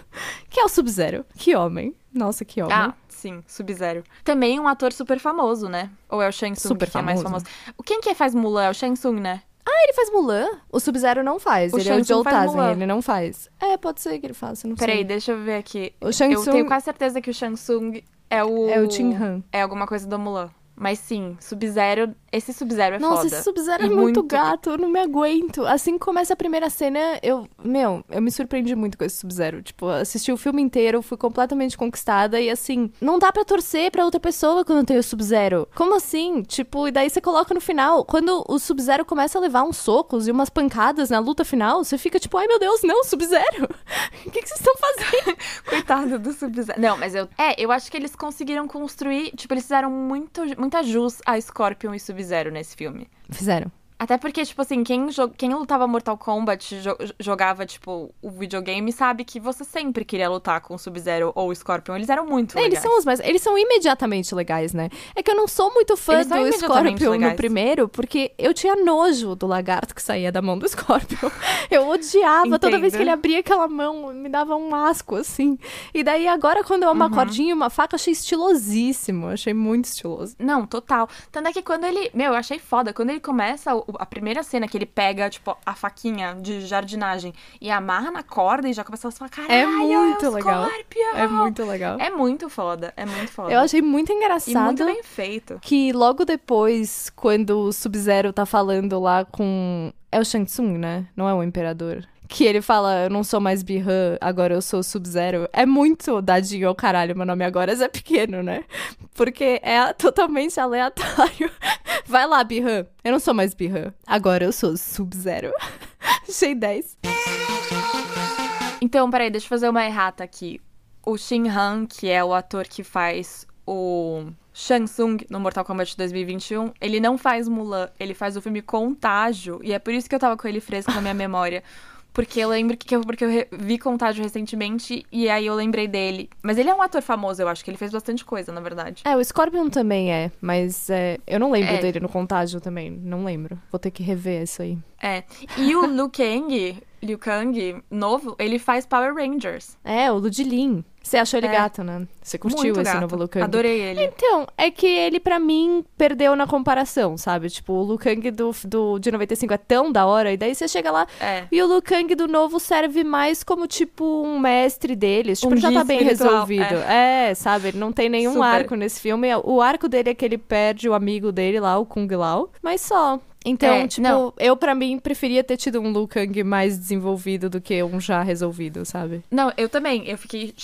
que é o Sub-Zero. Que homem. Nossa, que homem. Ah, sim, Sub-Zero. Também um ator super famoso, né? Ou é o Shang Tsung Super que é mais famoso. famoso? Quem que faz Mulan é o Shang Tsung, né? Ah, ele faz Mulan? O Sub-Zero não faz. O ele é o Shang Joe ele não faz. É, pode ser que ele faça, não Peraí, sei. deixa eu ver aqui. O Shang eu Tsung- tenho quase certeza que o Shang Tsung é o... É o Tim Han. É alguma coisa do Mulan. Mas sim, Sub-Zero, esse Sub-Zero é Nossa, foda. esse Sub-Zero é muito, gato, eu não me aguento. Assim que começa a primeira cena, eu, meu, eu me surpreendi muito com esse Sub-Zero. Tipo, assisti o filme inteiro, fui completamente conquistada e assim, não dá pra torcer pra outra pessoa quando tem o Sub-Zero. Como assim? Tipo, e daí você coloca no final, quando o Sub-Zero começa a levar uns socos e umas pancadas na luta final, você fica tipo, ai meu Deus, não, Sub-Zero. O que, que vocês estão fazendo? Coitado do Sub-Zero. Não, mas eu. É, eu acho que eles conseguiram construir. Tipo, eles fizeram muito, muita jus a Scorpion e Sub-Zero nesse filme. Fizeram. Até porque, tipo assim, quem, quem lutava Mortal Kombat, jo- jogava, tipo, o videogame, sabe que você sempre queria lutar com o Sub-Zero ou o Scorpion. Eles eram muito É, legais. eles são os mais. Eles são imediatamente legais, né? É que eu não sou muito fã Eles do Scorpion legais. no primeiro, porque eu tinha nojo do lagarto que saía da mão do Scorpion. Eu odiava toda vez que ele abria aquela mão, me dava um asco, assim. E daí, agora, quando é uma Uhum. cordinha e uma faca, achei estilosíssimo. Achei muito estiloso. Não, total. Tanto é que quando ele. Meu, eu achei foda. Quando ele começa a primeira cena que ele pega, tipo, a faquinha de jardinagem e amarra na corda e já começa a falar: caralho, É muito o legal. Scorpion!" É muito legal. É muito foda. É muito foda. Eu achei muito E engraçado. muito bem feito. que logo depois, quando o Sub-Zero tá falando lá com. É o Shang Tsung, né? Não é o Imperador. Que ele fala, eu não sou mais Bihan, agora eu sou Sub-Zero. É muito dadinho ao caralho, meu nome agora é pequeno, né? Porque é totalmente aleatório. Vai lá, Bihan. Eu não sou mais Bihan, agora eu sou Sub-Zero. Achei 10. Então, peraí, deixa eu fazer uma errata aqui. O Shin Han, que é o ator que faz o Shang Tsung no Mortal Kombat 2021, ele não faz Mulan, ele faz o filme Contágio, e é por isso que eu tava com ele fresco na minha memória. Porque eu lembro que eu, porque eu vi Contágio recentemente e aí eu lembrei dele. Mas ele é um ator famoso, eu acho que ele fez bastante coisa, na verdade. É, o Scorpion também é, mas é, eu não lembro É. dele no contágio também. Não lembro. Vou ter que rever isso aí. É. E o Liu Kang, Liu Kang, novo, ele faz Power Rangers. É, o Ludilin. Você achou ele É. gato, né? Você curtiu Muito esse gato. novo Liu Kang? Adorei ele. Então, é que ele, pra mim, perdeu na comparação, sabe? Tipo, o Liu Kang do, do, de 95 é tão da hora, e daí você chega lá É. e o Liu Kang do novo serve mais como, tipo, um mestre deles. Tipo, Um já tá bem espiritual, resolvido. É. sabe? Ele não tem nenhum Super. arco nesse filme. O arco dele é que ele perde o amigo dele lá, o Kung Lao, mas só. Então, É, tipo, não. eu pra mim preferia ter tido um Liu Kang mais desenvolvido do que um já resolvido, sabe? Não, eu também. Eu fiquei,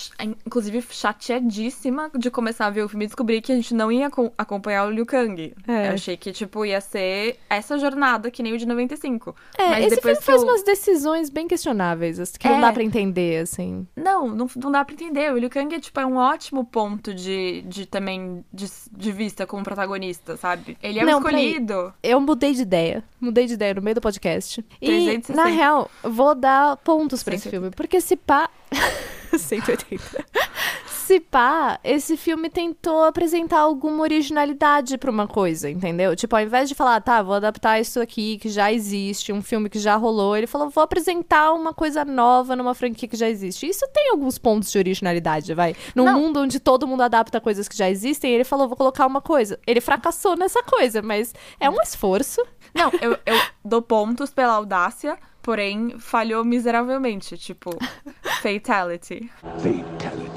inclusive, chateadíssima de começar a ver o filme e descobrir que a gente não ia co- acompanhar o Liu Kang. É. Eu achei que, tipo, ia ser essa jornada que nem o de 95. É, Mas esse depois filme faz eu... umas decisões bem questionáveis, que não É. dá pra entender, assim. Não, não, não dá pra entender. O Liu Kang é, tipo, é um ótimo ponto de, de também de, de vista como protagonista, sabe? Ele é Não, o peraí. escolhido. Eu mudei de ideia. Mudei de ideia no meio do podcast. E, 360. na real, vou dar pontos pra esse 180. filme. Porque se pá. 180. Se pá, esse filme tentou apresentar alguma originalidade pra uma coisa, entendeu? Tipo, ao invés de falar, tá, vou adaptar isso aqui que já existe, um filme que já rolou, ele falou, vou apresentar uma coisa nova numa franquia que já existe. Isso tem alguns pontos de originalidade, vai. Num Não. mundo onde todo mundo adapta coisas que já existem, ele falou, vou colocar uma coisa. Ele fracassou nessa coisa, mas é um esforço. Não, eu, eu dou pontos pela audácia, porém falhou miseravelmente. Tipo, fatality. Fatality.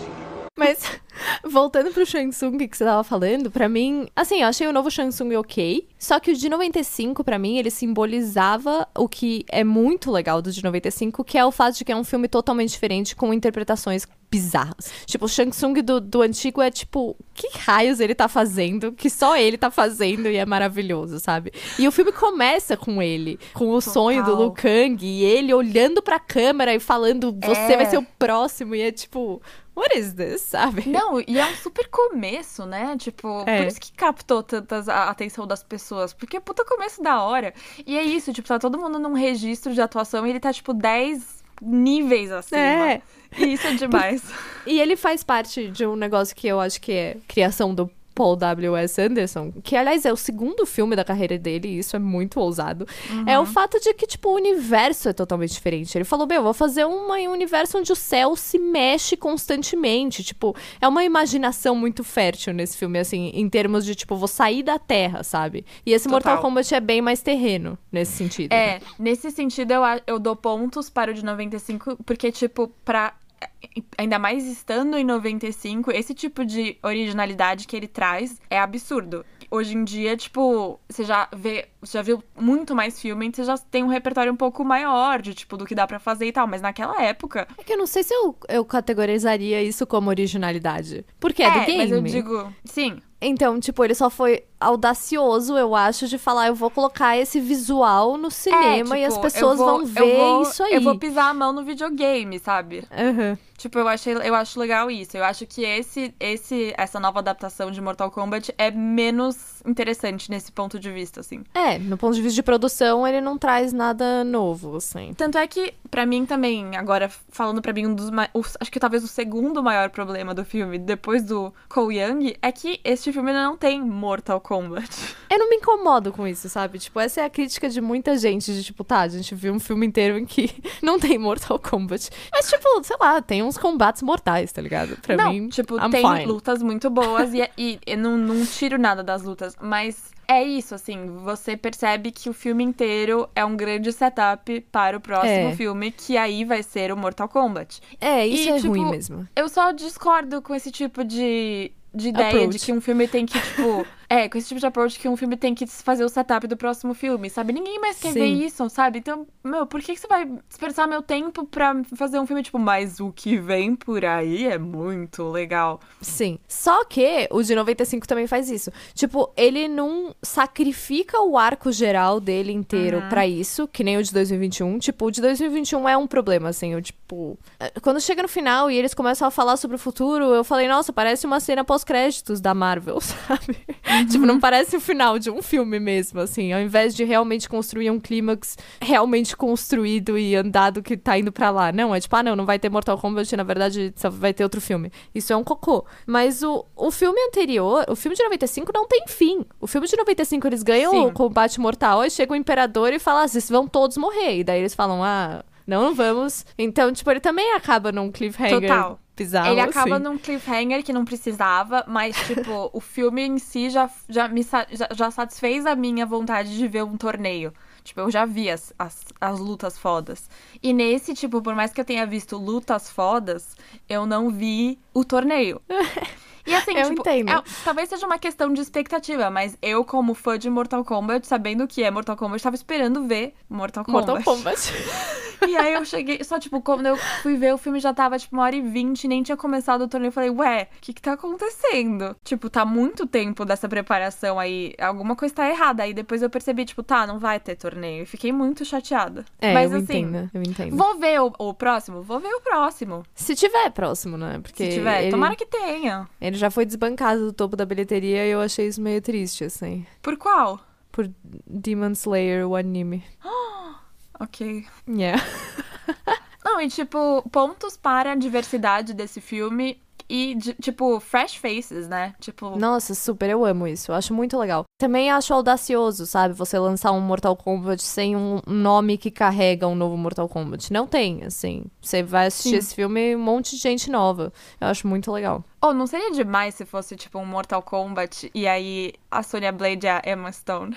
Mas, voltando pro Shang Tsung que você tava falando, pra mim, assim, eu achei o novo Shang Tsung ok. Só que o de 95, pra mim, ele simbolizava o que é muito legal do de 95, que é o fato de que é um filme totalmente diferente, com interpretações bizarras. Tipo, o Shang Tsung do, do antigo é tipo, que raios ele tá fazendo, que só ele tá fazendo e é maravilhoso, sabe? E o filme começa com ele, com o sonho do Total. Liu Kang, e ele olhando pra câmera e falando, você É. vai ser o próximo, e é tipo, what is this, sabe? Não, e é um super começo, né? Tipo, É. por isso que captou tantas a atenção das pessoas. Porque é puta começo da hora. E é isso, tipo, tá todo mundo num registro de atuação e ele tá, tipo, 10 níveis acima. É. E isso é demais. E ele faz parte de um negócio que eu acho que é criação do Paul W.S. Anderson, que aliás é o segundo filme da carreira dele, e isso é muito ousado. É o fato de que, tipo, o universo é totalmente diferente. Ele falou, meu, vou fazer uma- um universo onde o céu se mexe constantemente. Tipo, é uma imaginação muito fértil nesse filme, assim, em termos de, tipo, vou sair da Terra, sabe? E esse Mortal Total. Kombat é bem mais terreno nesse sentido. É, nesse sentido eu, eu dou pontos para o de 95, porque, tipo, pra ainda mais estando em 95, esse tipo de originalidade que ele traz é absurdo. Hoje em dia, tipo, você já vê, você já viu muito mais filme, você já tem um repertório um pouco maior de, tipo, do que dá pra fazer e tal. Mas naquela época. É que eu não sei se eu, eu categorizaria isso como originalidade. Porque é, do game. mas eu digo. Sim. Então, tipo, ele só foi audacioso, eu acho, de falar, eu vou colocar esse visual no cinema é, e as tipo, pessoas vou- vão ver vou- isso aí. Eu vou pisar a mão no videogame, sabe? Aham. Tipo, eu achei, eu acho legal isso. Eu acho que esse, esse, essa nova adaptação de Mortal Kombat é menos interessante nesse ponto de vista, assim. É, no ponto de vista de produção, ele não traz nada novo, assim. Tanto é que, pra mim também, agora falando pra mim, um dos os- acho que talvez o segundo maior problema do filme, depois do Cole Young, é que este filme não tem Mortal Kombat. Eu não me incomodo com isso, sabe? Tipo, essa é a crítica de muita gente, de tipo, tá, a gente viu um filme inteiro em que não tem Mortal Kombat. Mas, tipo, sei lá, tem uns combates mortais, tá ligado? Pra não, mim, tipo, I'm tem fine. lutas muito boas e, e eu não, não tiro nada das lutas, mas é isso, assim, você percebe que o filme inteiro é um grande setup para o próximo É. filme, que aí vai ser o Mortal Kombat. É, isso E, é tipo, ruim mesmo. Eu só discordo com esse tipo de, de ideia Approach. de que um filme tem que, tipo. é, com esse tipo de approach que um filme tem que fazer o setup do próximo filme, sabe? Ninguém mais quer Sim. ver isso, sabe? Então, meu, por que, que você vai desperdiçar meu tempo pra fazer um filme, tipo, mas o que vem por aí é muito legal. Sim. Só que o de 95 também faz isso. Tipo, ele não sacrifica o arco geral dele inteiro Uhum. pra isso, que nem o de 2021. Tipo, o de 2021 é um problema, assim. Eu, tipo. eh, Quando chega no final e eles começam a falar sobre o futuro, eu falei, nossa, parece uma cena pós-créditos da Marvel, sabe? Tipo, não parece o final de um filme mesmo, assim. Ao invés de realmente construir um clímax realmente construído e andado que tá indo pra lá. Não, é tipo, ah, não, não vai ter Mortal Kombat, na verdade só vai ter outro filme. Isso é um cocô. Mas o, o filme anterior, o filme de 95 não tem fim. O filme de 95 eles ganham Sim. o combate mortal, aí chega o imperador e fala, ah, vocês vão todos morrer. E daí eles falam, ah, não, não vamos. Então, tipo, ele também acaba num cliffhanger Total. Bizarro. Ele acaba assim. num cliffhanger que não precisava, mas, tipo, o filme em si já, já, me, já, já satisfez a minha vontade de ver um torneio. Tipo, eu já vi as, as, as lutas fodas. E nesse, tipo, por mais que eu tenha visto lutas fodas, eu não vi o torneio. E assim, Eu tipo, entendo. é- talvez seja uma questão de expectativa, mas eu, como fã de Mortal Kombat, sabendo o que é Mortal Kombat, tava esperando ver Mortal Kombat. Mortal Kombat. E aí eu cheguei, só tipo, quando eu fui ver, o filme já tava tipo uma hora e vinte, nem tinha começado o torneio. Eu falei, ué, o que que tá acontecendo? Tipo, tá muito tempo dessa preparação aí, alguma coisa tá errada. Aí depois eu percebi, tipo, tá, não vai ter torneio. E fiquei muito chateada. É, Mas eu assim, entendo, eu entendo. vou ver o, o próximo? Vou ver o próximo. Se tiver próximo, né? Porque Se tiver, ele, tomara que tenha. ele já foi desbancado do topo da bilheteria e eu achei isso meio triste, assim. Por qual? Por Demon Slayer, o anime. Ok. Yeah. Não, e tipo, pontos para a diversidade desse filme e, de- tipo, fresh faces, né? Tipo, Nossa, super, eu amo isso. Eu acho muito legal. Também acho audacioso, sabe? Você lançar um Mortal Kombat sem um nome que carrega um novo Mortal Kombat. Não tem, assim. Você vai assistir Sim. esse filme um monte de gente nova. Eu acho muito legal. Oh, não seria demais se fosse, tipo, um Mortal Kombat e aí a Sonya Blade é a Emma Stone?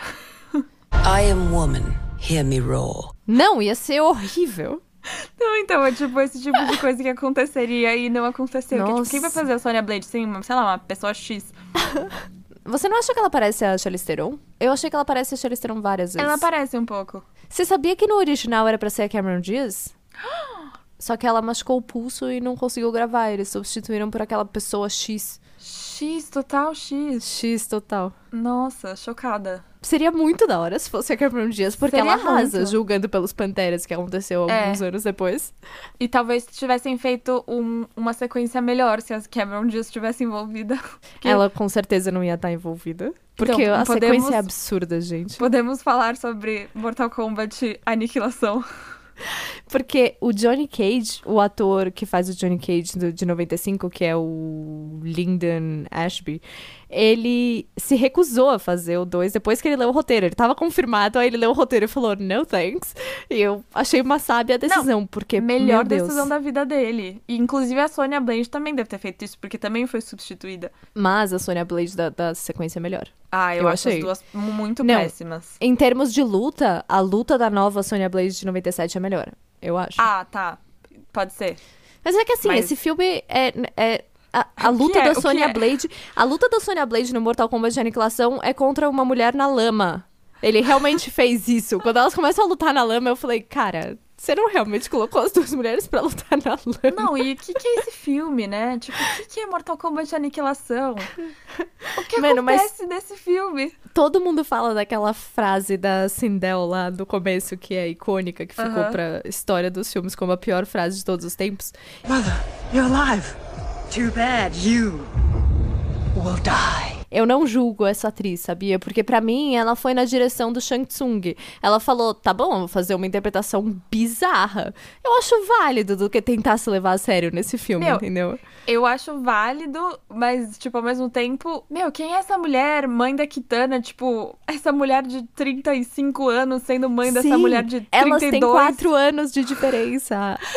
I am woman. Hear me roar. Não, ia ser horrível. Não, então, é tipo esse tipo de coisa que aconteceria e não aconteceu. Que, tipo, quem vai fazer a Sonya Blade sem, uma, sei lá, uma pessoa X? Você não acha que ela parece a Charlize Theron? Eu achei que ela parece a Charlize Theron várias vezes. Ela parece um pouco. Você sabia que no original era pra ser a Cameron Diaz? Só que ela machucou o pulso e não conseguiu gravar. Eles substituíram por aquela pessoa X. X, total X. X total. Nossa, chocada. Seria muito da hora se fosse a Cameron Diaz, porque Seria ela arrasa muito. julgando pelos Panteras, que aconteceu É. alguns anos depois. E talvez tivessem feito um- uma sequência melhor se a Cameron Diaz estivesse envolvida. Ela com certeza não ia estar envolvida. Porque Então, a podemos- sequência é absurda, gente. Podemos falar sobre Mortal Kombat Aniquilação. Porque o Johnny Cage, o ator que faz o Johnny Cage do- de 95, que é o Lyndon Ashby, ele se recusou a fazer o 2 depois que ele leu o roteiro. Ele tava confirmado, aí ele leu o roteiro e falou, no thanks. E eu achei uma sábia decisão, porque, Melhor decisão da vida dele. E inclusive a Sonya Blade também deve ter feito isso, porque também foi substituída. Mas a Sonya Blade da, da sequência é melhor. Ah, eu, Eu acho achei. as duas muito Não. péssimas. Em termos de luta, a luta da nova Sonya Blade de 97 é melhor. Eu acho. Ah, tá. Pode ser. Mas é que assim, Mas- esse filme é. é a, a luta é? da Sonya é? Blade. A luta da Sonya Blade no Mortal Kombat de Aniquilação é contra uma mulher na lama. Ele realmente fez isso. Quando elas começam a lutar na lama, eu falei, cara, você não realmente colocou as duas mulheres pra lutar na lama? Não, e o que, que é esse filme, né? Tipo, o que, que é Mortal Kombat Aniquilação? O que Mano, mas- acontece nesse filme? Todo mundo fala daquela frase da Sindel lá do começo, que é icônica, que ficou Aham. pra história dos filmes como a pior frase de todos os tempos. Mother, you're alive. Too bad you will die. Eu não julgo essa atriz, sabia? Porque pra mim ela foi na direção do Shang Tsung. Ela falou: tá bom, eu vou fazer uma interpretação bizarra. Eu acho válido do que tentar se levar a sério nesse filme, Meu, entendeu? Eu acho válido, mas, tipo, ao mesmo tempo... Meu, quem é essa mulher, mãe da Kitana? Tipo, essa mulher de 35 anos sendo mãe dessa Sim, mulher de 32. Elas têm quatro anos de diferença.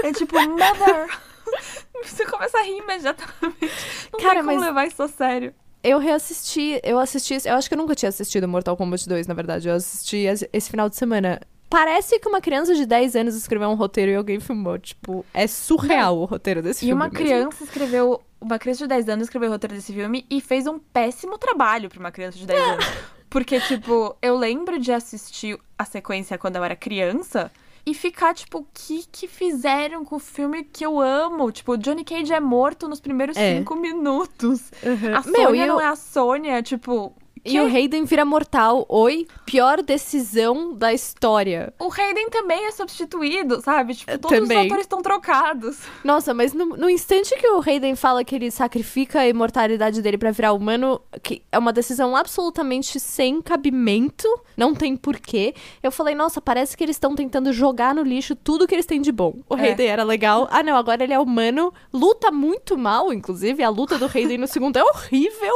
É tipo, mother... Você começa a rir imediatamente. Não Cara, tem como mas- levar isso a sério. Eu reassisti, eu assisti, eu acho que eu nunca tinha assistido Mortal Kombat 2, na verdade. Eu assisti esse final de semana. Parece que uma criança de 10 anos escreveu um roteiro e alguém filmou. Tipo, é surreal o roteiro desse E filme. uma mesmo. criança escreveu. Uma criança de 10 anos escreveu o roteiro desse filme e fez um péssimo trabalho pra uma criança de 10 anos. Porque, tipo, eu lembro de assistir a sequência quando eu era criança e ficar, tipo, o que que fizeram com o filme que eu amo? Tipo, o Johnny Cage é morto nos primeiros É. cinco minutos. A Meu, Sônia não eu- é a Sônia, tipo. E o Hayden vira mortal. Oi, pior decisão da história. O Hayden também é substituído, sabe? Tipo, todos Também. os atores estão trocados. Nossa, mas no, no instante que o Hayden fala que ele sacrifica a imortalidade dele pra virar humano, que é uma decisão absolutamente sem cabimento, não tem porquê. Eu falei, nossa, parece que eles estão tentando jogar no lixo tudo que eles têm de bom. O É. Hayden era legal. Ah, não, agora ele é humano, luta muito mal, inclusive. A luta do Hayden no segundo é horrível.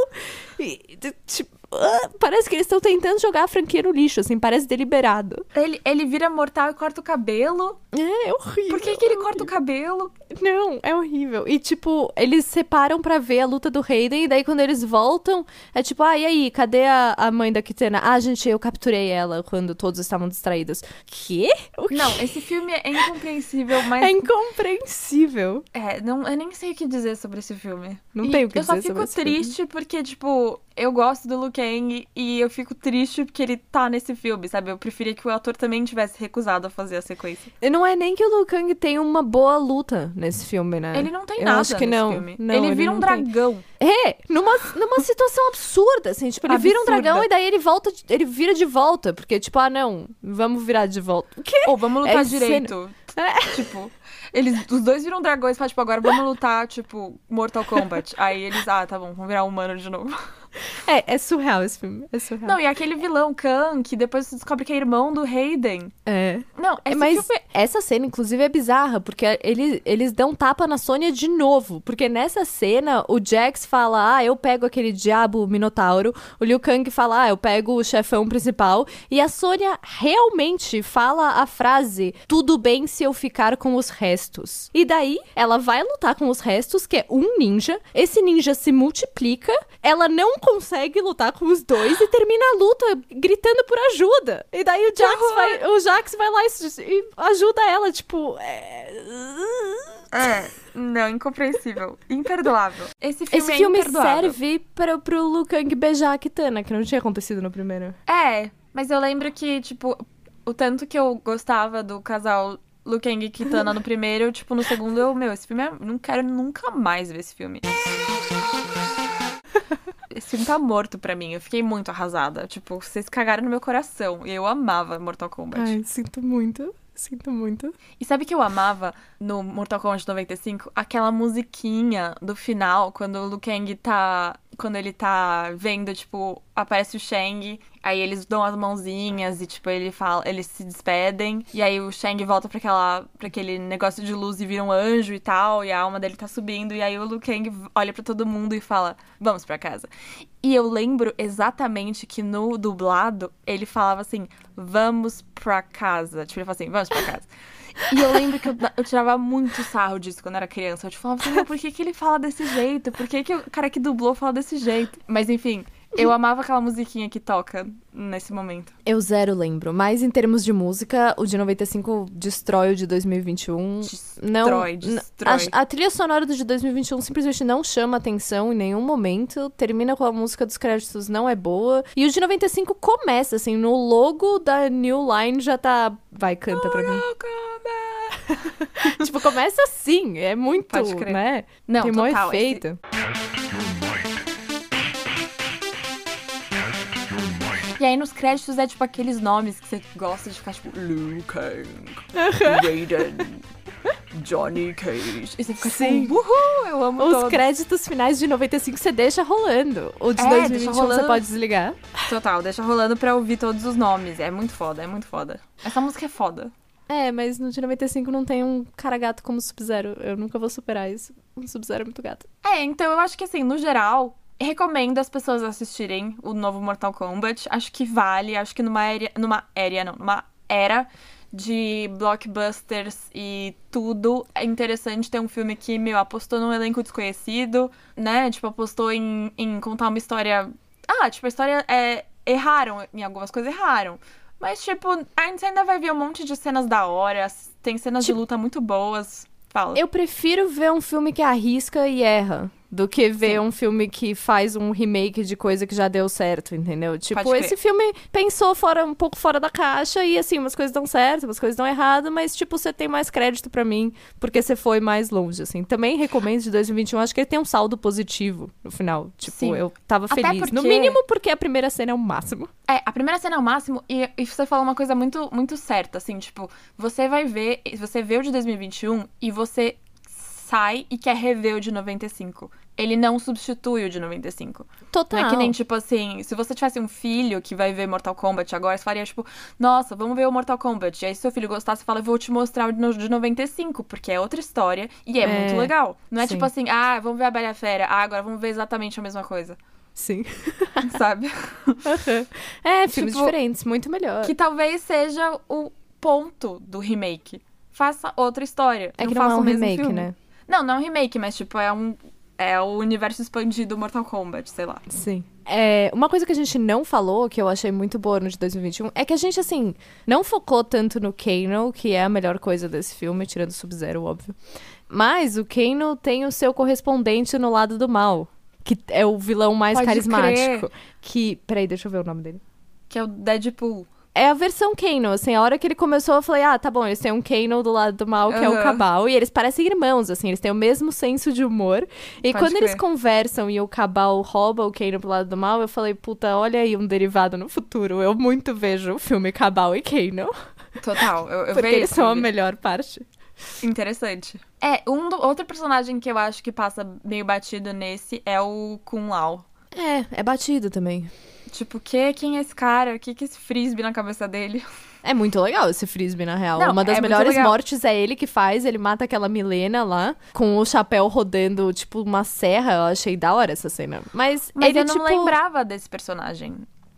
E, tipo, ah, parece que eles estão tentando jogar a franquia no lixo, assim, parece deliberado. Ele, ele vira mortal e corta o cabelo. É, é horrível. Por que, que ele corta o cabelo? Não, é horrível. E, tipo, eles separam pra ver a luta do Hayden, e daí quando eles voltam, é tipo, ah, e aí, cadê a, a mãe da Kitana? Ah, gente, eu capturei ela quando todos estavam distraídos. Quê? O quê? Não, esse filme é incompreensível, mas. É incompreensível. É, não, eu nem sei o que dizer sobre esse filme. Não E tenho o que Eu só dizer fico sobre esse filme. triste porque, tipo, eu gosto do Liu Kang e eu fico triste porque ele tá nesse filme, sabe? Eu preferia que o ator também tivesse recusado a fazer a sequência. E não é nem que o Liu Kang tem uma boa luta nesse filme, né? Ele não tem Eu nada acho que nesse não. filme. Não, ele vira um não tem. dragão. É, numa, numa situação absurda, assim. Tipo, ele vira um Absurda. dragão e daí ele volta, ele vira de volta. Porque, tipo, ah, não, vamos virar de volta. O quê? Ou vamos lutar É direito. Tipo, eles, os dois viram dragões e falam, tipo, agora vamos lutar, tipo, Mortal Kombat. Aí eles, ah, tá bom, vamos virar humano de novo. É, é surreal esse filme. É surreal. Não, e aquele vilão, Khan, que depois você descobre que é irmão do Hayden. É. Não, esse Mas filme... essa cena, inclusive, é bizarra, porque ele, eles dão tapa na Sônia de novo. Porque nessa cena, o Jax fala, ah, eu pego aquele diabo Minotauro. O Liu Kang fala, ah, eu pego o chefão principal. E a Sônia realmente fala a frase, tudo bem se eu ficar com os restos. E daí, ela vai lutar com os restos, que é um ninja. Esse ninja se multiplica, ela não consegue lutar com os dois e termina a luta gritando por ajuda. E daí o Jax vai, o Jax vai lá e, e ajuda ela, tipo. É... É, não, incompreensível. Imperdoável. Esse filme Esse é filme imperdoável. serve para, pro Liu Kang beijar a Kitana, que não tinha acontecido no primeiro. É, mas eu lembro que, tipo, o tanto que eu gostava do casal Liu Kang e Kitana no primeiro, tipo, no segundo eu, meu, esse filme é... Não quero nunca mais ver esse filme. Esse filme tá morto pra mim. Eu fiquei muito arrasada. Tipo, vocês cagaram no meu coração. E eu amava Mortal Kombat. Ai, sinto muito. Sinto muito. E sabe que eu amava no Mortal Kombat 95? Aquela musiquinha do final, quando o Liu Kang tá. Quando ele tá vendo, tipo, aparece o Shang, aí eles dão as mãozinhas e, tipo, ele fala, eles se despedem, e aí o Shang volta pra, aquela, pra aquele negócio de luz e vira um anjo e tal, e a alma dele tá subindo, e aí o Liu Kang olha pra todo mundo e fala, vamos pra casa. E eu lembro exatamente que no dublado ele falava assim, vamos pra casa. Tipo, ele falava assim, vamos pra casa. E eu lembro que eu, eu tirava muito sarro disso quando era criança. Eu tipo, falava assim, "Meu, por que, que ele fala desse jeito? Por que, que o cara que dublou fala desse jeito? Mas enfim, Eu amava aquela musiquinha que toca nesse momento. Eu zero lembro. Mas em termos de música, o de 95 destrói o de 2021. não, Destrói, n- destrói. A, a trilha sonora do de 2021 simplesmente não chama atenção em nenhum momento. Termina com a música dos créditos, não é boa. E o de 95 começa, assim, no logo da New Line já tá. Vai, canta pra mim. tipo, começa assim. É muito, né? Não, Tem total, esse- efeito. E aí nos créditos é tipo aqueles nomes que você gosta de ficar tipo Liu Kang, Raiden, Johnny Cage. E você fica Sim. tipo, uhul, eu amo Os todos. créditos finais de 95 você deixa rolando. O de É, deixa 2021 você rolando. pode desligar. Total, deixa rolando pra ouvir todos os nomes. É muito foda, é muito foda. Essa música é foda. É, mas no de 95 não tem um cara gato como Sub-Zero. Eu nunca vou superar isso. O Sub-Zero é muito gato. É, então eu acho que assim, no geral, recomendo as pessoas assistirem o novo Mortal Kombat. Acho que vale, acho que numa era, numa era, não, numa era de blockbusters e tudo, é interessante ter um filme que, meu, apostou num elenco desconhecido, né? Tipo, apostou em, em contar uma história. Ah, tipo, a história é. Erraram, em algumas coisas erraram. Mas, tipo, a gente ainda vai ver um monte de cenas da hora, tem cenas de luta muito boas. Fala. Eu prefiro ver um filme que arrisca e erra do que ver Sim. um filme que faz um remake de coisa que já deu certo, entendeu? Tipo, esse filme pensou fora um pouco fora da caixa e assim, umas coisas dão certo, umas coisas dão errado, mas tipo, você tem mais crédito pra mim porque você foi mais longe, assim. Também recomendo de 2021, acho que ele tem um saldo positivo no final. Tipo, Sim. eu tava Até feliz. No porque- mínimo porque a primeira cena é o máximo. É, a primeira cena é o máximo e, e você falou uma coisa muito, muito certa, assim, tipo, você vai ver, você vê o de 2021 e você sai e quer rever o de 95. Ele não substitui o de 95. Total. Não é que nem, tipo assim, se você tivesse um filho que vai ver Mortal Kombat agora, você faria, tipo, nossa, vamos ver o Mortal Kombat. E aí, se seu filho gostar, você fala, vou te mostrar o de no- de 95, porque é outra história e é, É, muito legal. Não é sim. tipo assim, ah, vamos ver a Bela Fera, ah, agora vamos ver exatamente a mesma coisa, Sim. sabe? É, filmes Tipo, diferentes, muito melhor. que talvez seja o ponto do remake. Faça outra história. É que não faça é um remake, filme. né? Não, não é um remake, mas tipo, é um. É o universo expandido Mortal Kombat, sei lá. Sim. É, uma coisa que a gente não falou, que eu achei muito boa no de 2021, é que a gente, assim, não focou tanto no Kano, que é a melhor coisa desse filme, tirando o Sub-Zero, óbvio. Mas o Kano tem o seu correspondente no lado do mal, que é o vilão mais Pode carismático. crer. Que. Peraí, deixa eu ver o nome dele. Que é o Deadpool. É a versão Kano, assim, a hora que ele começou, eu falei, ah, tá bom, eles têm um Kano do lado do mal, que é o. Cabal, e eles parecem irmãos, assim, eles têm o mesmo senso de humor. E Pode quando eles crer. conversam e o Cabal rouba o Kano pro lado do mal, eu falei, puta, olha aí um derivado no futuro. Eu muito vejo o filme Cabal e Kano, Total. Eu, eu porque vejo eles esse são a melhor parte. Interessante. É, um do- outro personagem que eu acho que passa meio batido nesse é o Kun Lao. É, é batido também. Tipo, que, quem é esse cara? O que, que é esse frisbee na cabeça dele? É muito legal esse frisbee, na real. Não, Uma das é melhores mortes é ele que faz. Ele mata aquela Milena lá, com o chapéu rodando, tipo, uma serra. Eu achei da hora essa cena. Mas, Mas ele, eu não tipo, lembrava desse personagem.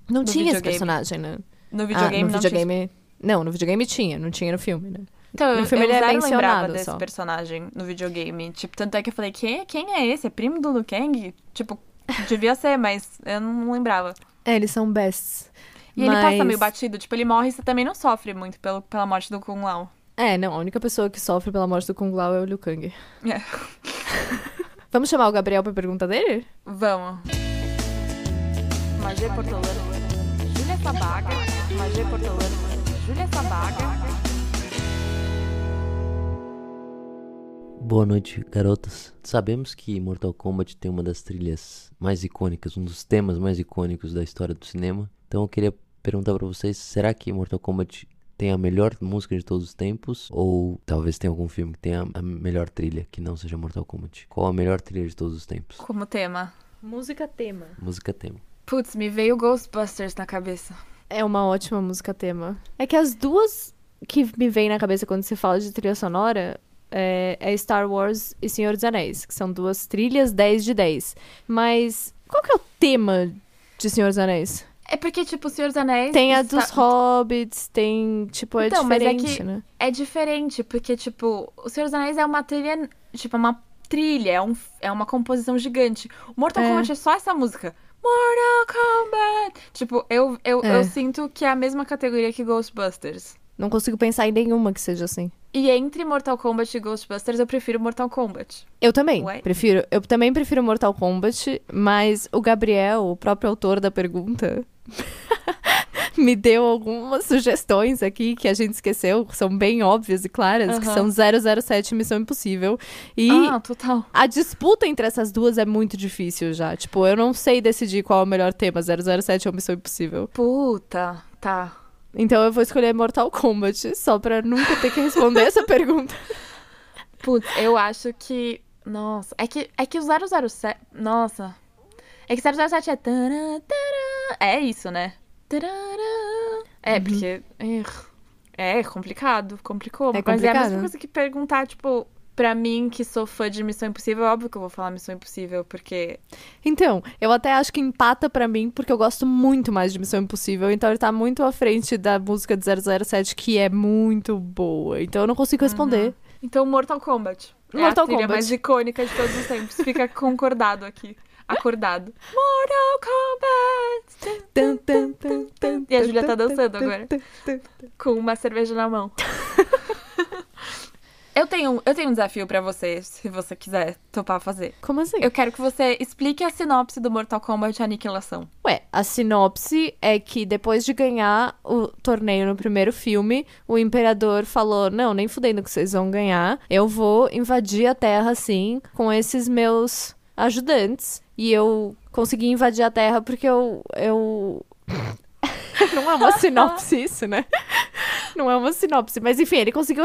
Não tinha esse videogame. personagem, né? No Ah, videogame no não tinha videogame... Não, no videogame tinha, não tinha no filme, né? Então, No filme eu ele é mencionado desse só. personagem no videogame. Tipo, tanto é que eu falei, quem, quem é esse? É primo do Liu Kang? Tipo, devia ser, mas eu não lembrava. É, eles são bests. E ele Mas- passa meio batido. Tipo, ele morre e você também não sofre muito pelo, pela morte do Kung Lao. É, não, a única pessoa que sofre pela morte do Kung Lao é o Liu Kang. É. Vamos chamar o Gabriel pra pergunta dele? Vamos. Magê Portolano. Júlia Sabaga. Magê Portolano. Júlia Sabaga. Boa noite, garotas. Sabemos que Mortal Kombat tem uma das trilhas mais icônicas, um dos temas mais icônicos da história do cinema. Então eu queria perguntar pra vocês, será que Mortal Kombat tem a melhor música de todos os tempos? Ou talvez tenha algum filme que tenha a melhor trilha, que não seja Mortal Kombat? Qual a melhor trilha de todos os tempos? Como tema. Música tema. Música tema. Putz, me veio Ghostbusters na cabeça. É uma ótima música tema. É que as duas que me vêm na cabeça quando se fala de trilha sonora é, é Star Wars e Senhor dos Anéis, que são duas trilhas 10 de 10. Mas qual que é o tema de Senhor dos Anéis? É porque, tipo, o Senhor dos Anéis. Tem a está- dos hobbits, tem, tipo, é Então, mas é diferente, que- né? É diferente, porque, tipo, o Senhor dos Anéis é uma trilha, tipo, uma trilha, é, um, é uma composição gigante. O Mortal É. Kombat é só essa música. Mortal Kombat! Tipo, eu, eu, É. eu sinto que é a mesma categoria que Ghostbusters. Não consigo pensar em nenhuma que seja assim. E entre Mortal Kombat e Ghostbusters, eu prefiro Mortal Kombat. Eu também Ué? prefiro. Eu também prefiro Mortal Kombat, mas o Gabriel, o próprio autor da pergunta, me deu algumas sugestões aqui que a gente esqueceu, que são bem óbvias e claras, que Aham. são 007 e Missão Impossível. E Ah, total. a disputa entre essas duas é muito difícil já. Tipo, eu não sei decidir qual é o melhor tema, 007 ou Missão Impossível. Puta, tá. Então eu vou escolher Mortal Kombat, só pra nunca ter que responder essa pergunta. Putz, eu acho que. Nossa, é que, é que o 007. Nossa. É que 007 é. tará, tará, É isso, né? É, porque. ugh, É complicado, complicou. É Mas é a complicado. mesma coisa que perguntar, tipo, pra mim que sou fã de Missão Impossível, é óbvio que eu vou falar Missão Impossível, porque. Então, eu até acho que empata pra mim, porque eu gosto muito mais de Missão Impossível. Então ele tá muito à frente da música de 007, que é muito boa. Então eu não consigo responder. Então, Mortal Kombat. é Mortal a trilha Kombat. mais icônica de todos os tempos. Fica concordado aqui. Acordado. Mortal Kombat! E a Julia tá dançando agora. com uma cerveja na mão. eu, tenho, eu tenho um desafio pra você, se você quiser topar fazer. Como assim? Eu quero que você explique a sinopse do Mortal Kombat Aniquilação. Ué, a sinopse é que depois de ganhar o torneio no primeiro filme, o imperador falou: Não, nem fudendo que vocês vão ganhar. Eu vou invadir a Terra, assim, com esses meus ajudantes. E eu consegui invadir a Terra porque eu. eu... Não é uma sinopse isso, né? Não é uma sinopse. Mas enfim, ele conseguiu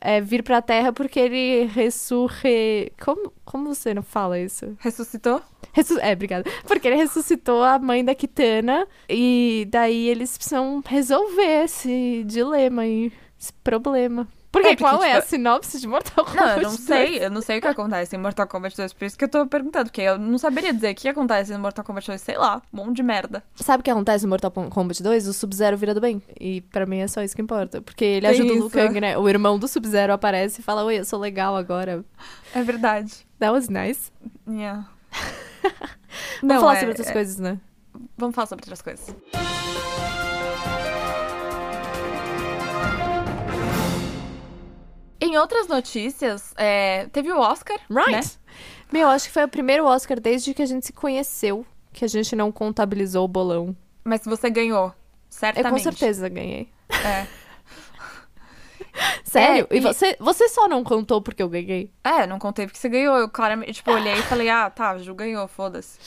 é, vir pra Terra porque ele ressurre. Como, como você não fala isso? Ressuscitou? Ressu- É, obrigada. Porque ele ressuscitou a mãe da Kitana e daí eles precisam resolver esse dilema e esse problema. Porque, É, porque, qual é a tipo, sinopse de Mortal Kombat? Não, eu não 2? sei. Eu não sei o que acontece em Mortal Kombat 2, por isso que eu tô perguntando. Porque eu não saberia dizer o que acontece no Mortal Kombat 2, sei lá, um monte de merda. Sabe o que acontece no Mortal Kombat 2? O Sub-Zero vira do bem. E pra mim é só isso que importa. Porque ele Tem ajuda o isso, Liu Kang, né? O irmão do Sub-Zero aparece e fala: Oi, eu sou legal agora. É verdade. That was nice. Yeah. Vamos Não, falar é- sobre outras é- coisas, né? Vamos falar sobre outras coisas. Em outras notícias, é, teve o Oscar, Right. né? Meu, acho que foi o primeiro Oscar desde que a gente se conheceu que a gente não contabilizou o bolão. Mas você ganhou, Eu certamente. com certeza ganhei. É. Sério? É, e e- você, você só não contou porque eu ganhei? É, não contei porque você ganhou. Eu claramente, tipo, olhei e falei, ah, tá, Ju ganhou, foda-se.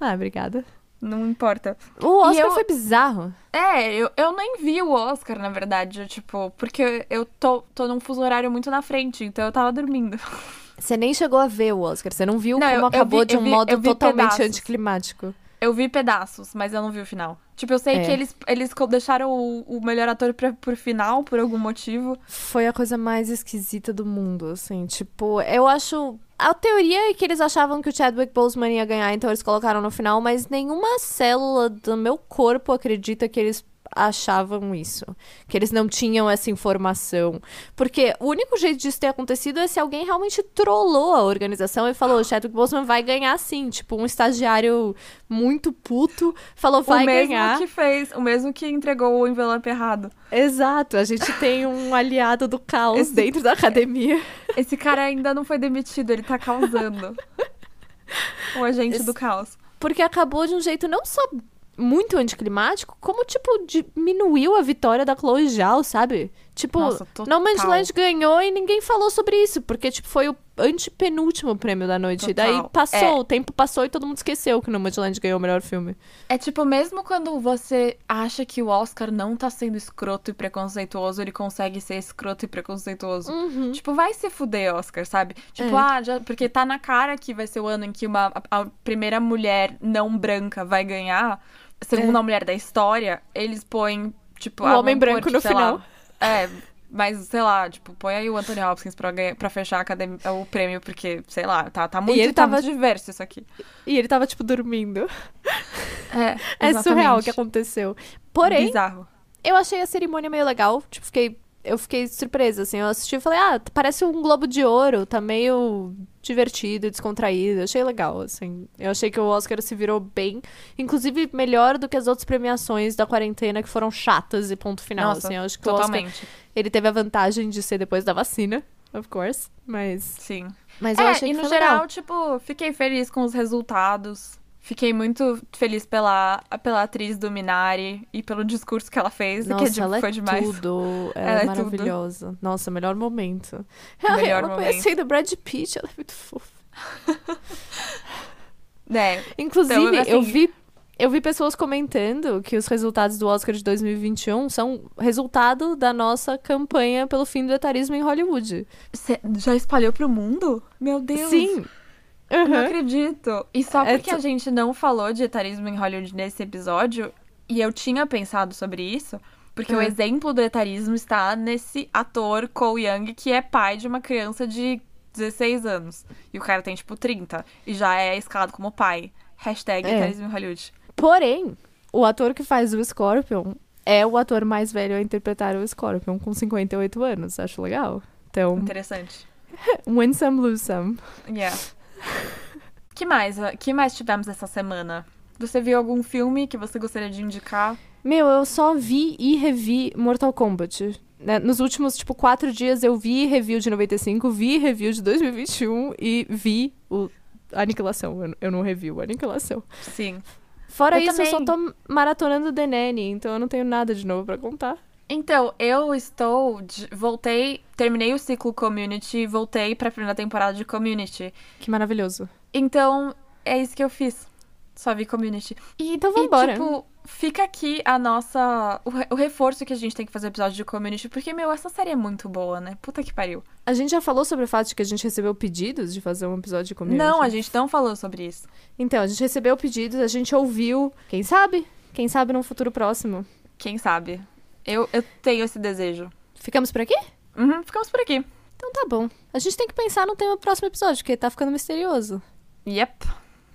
Ah, obrigada. Não importa. O Oscar eu- foi bizarro. É, eu, eu nem vi o Oscar, na verdade, eu, tipo, porque eu tô, tô num fuso horário muito na frente, então eu tava dormindo. Você nem chegou a ver o Oscar. Você não viu Não, como eu- eu acabou vi- de eu um vi- modo eu totalmente pedaços. anticlimático. Eu vi pedaços, mas eu não vi o final. Tipo, eu sei É. que eles, eles deixaram o, o melhor ator pra, por final, por algum motivo. Foi a coisa mais esquisita do mundo, assim. Tipo, eu acho. A teoria é que eles achavam que o Chadwick Boseman ia ganhar, então eles colocaram no final, mas nenhuma célula do meu corpo acredita que eles achavam isso. Que eles não tinham essa informação. Porque o único jeito disso ter acontecido é se alguém realmente trollou a organização e falou: o Chadwick Boseman vai ganhar sim. Tipo, um estagiário muito puto falou: vai o mesmo ganhar. que fez, o mesmo que entregou o envelope errado. Exato, a gente tem um aliado do caos Esse- dentro da academia. Esse cara ainda não foi demitido, ele tá causando. o agente Esse- do caos. Porque acabou de um jeito não só muito anticlimático, como, tipo, diminuiu a vitória da Chloe Zhao, sabe? Tipo, Nossa, No Man's total. Land ganhou e ninguém falou sobre isso, porque, tipo, foi o antepenúltimo prêmio da noite. E daí Total. passou, É. o tempo passou e todo mundo esqueceu que No Man's Land ganhou o melhor filme. É tipo, mesmo quando você acha que o Oscar não tá sendo escroto e preconceituoso, ele consegue ser escroto e preconceituoso. Tipo, vai se fuder, Oscar, sabe? Tipo, É. ah, já, porque tá na cara que vai ser o ano em que uma, a primeira mulher não branca vai ganhar, segunda mulher da história, eles põem, tipo, O ah, homem branco no sei lá, final. é, mas, sei lá, tipo, põe aí o Anthony Hopkins pra, ganhar, pra fechar a academia, o prêmio, porque, sei lá, tá, tá muito, ele tá tava- diverso isso aqui. E ele tava, tipo, dormindo. É, É surreal o que aconteceu. Porém, Bizarro. eu achei a cerimônia meio legal. Tipo, fiquei eu fiquei surpresa, assim. Eu assisti e falei, ah, parece um Globo de Ouro, tá meio divertido, descontraído. Achei legal, assim. Eu achei que o Oscar se virou bem, inclusive melhor do que as outras premiações da quarentena que foram chatas e ponto final, Nossa, assim. Eu acho que o Oscar, totalmente. ele teve a vantagem de ser depois da vacina, of course, mas... Sim. Mas eu é, achei e que no geral, legal. tipo, fiquei feliz com os resultados. Fiquei muito feliz pela, pela atriz do Minari e pelo discurso que ela fez, Nossa, que tipo, ela foi é demais. tudo. Ela, Ela é é tudo. maravilhosa. Nossa, melhor momento. Melhor ela momento. conhecendo o Brad Pitt, ela é muito fofa. É, Inclusive, Então, assim- eu vi eu vi pessoas comentando que os resultados do Oscar de 2021 são resultado da nossa campanha pelo fim do etarismo em Hollywood. já espalhou pro mundo? Meu Deus. Sim. Eu Não Uhum. acredito. E só É porque tu- a gente não falou de etarismo em Hollywood nesse episódio, e eu tinha pensado sobre isso, porque o Uhum. exemplo do etarismo está nesse ator Cole Young, que é pai de uma criança de 16 anos. E o cara tem, tipo, 30. E já é escalado como pai. Hashtag É. etarismo em Hollywood. Porém, o ator que faz o Scorpion é o ator mais velho a interpretar o Scorpion, com 58 anos. Acho legal. Então, Interessante. win some, lose some. Yeah. que mais? que mais tivemos essa semana? Você viu algum filme que você gostaria de indicar? Meu, eu só vi e revi Mortal Kombat. né? Nos últimos, tipo, quatro dias eu vi review de 95, vi review de 2021 e vi o Aniquilação. Eu, eu não revi o Aniquilação. Sim. Fora Eu isso, eu só também. tô maratonando The Nanny, então eu não tenho nada de novo pra contar. Então, eu estou. de- voltei, terminei o ciclo Community e voltei pra primeira temporada de Community. Que maravilhoso. Então, é isso que eu fiz. Só vi Community. E, Então vambora. E, tipo, fica aqui a nossa. O, re- o reforço que a gente tem que fazer o episódio de Community, porque, meu, essa série é muito boa, né? Puta que pariu. A gente já falou sobre o fato de que a gente recebeu pedidos de fazer um episódio de community. Não, a gente não falou sobre isso. Então, a gente recebeu pedidos, a gente ouviu. Quem sabe? Quem sabe num futuro próximo. Quem sabe? Eu, eu tenho esse desejo. Ficamos por aqui? Uhum, ficamos por aqui. Então tá bom. A gente tem que pensar no tema do próximo episódio, porque tá ficando misterioso. Yep.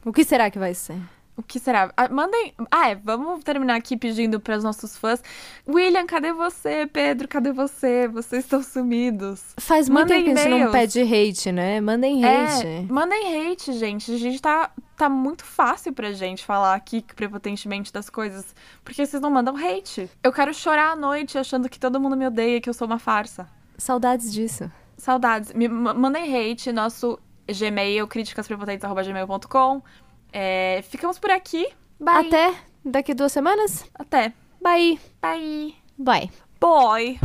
O que será que vai ser? O que será? Ah, mandem. Ah, é, vamos terminar aqui pedindo para os nossos fãs. William, cadê você? Pedro, cadê você? Vocês estão sumidos. Faz muito tempo que a gente não pede hate, né? Mandem hate. É, mandem hate, gente. A gente tá, tá muito fácil pra gente falar aqui prepotentemente das coisas. Porque vocês não mandam hate. Eu quero chorar à noite achando que todo mundo me odeia, que eu sou uma farsa. Saudades disso. Saudades. Me ma- mandem hate, nosso Gmail, críticasprepotentes.gmail.com. É, ficamos por aqui. Bye. Até daqui duas semanas. Até. Bye. Bye. Bye. Boy.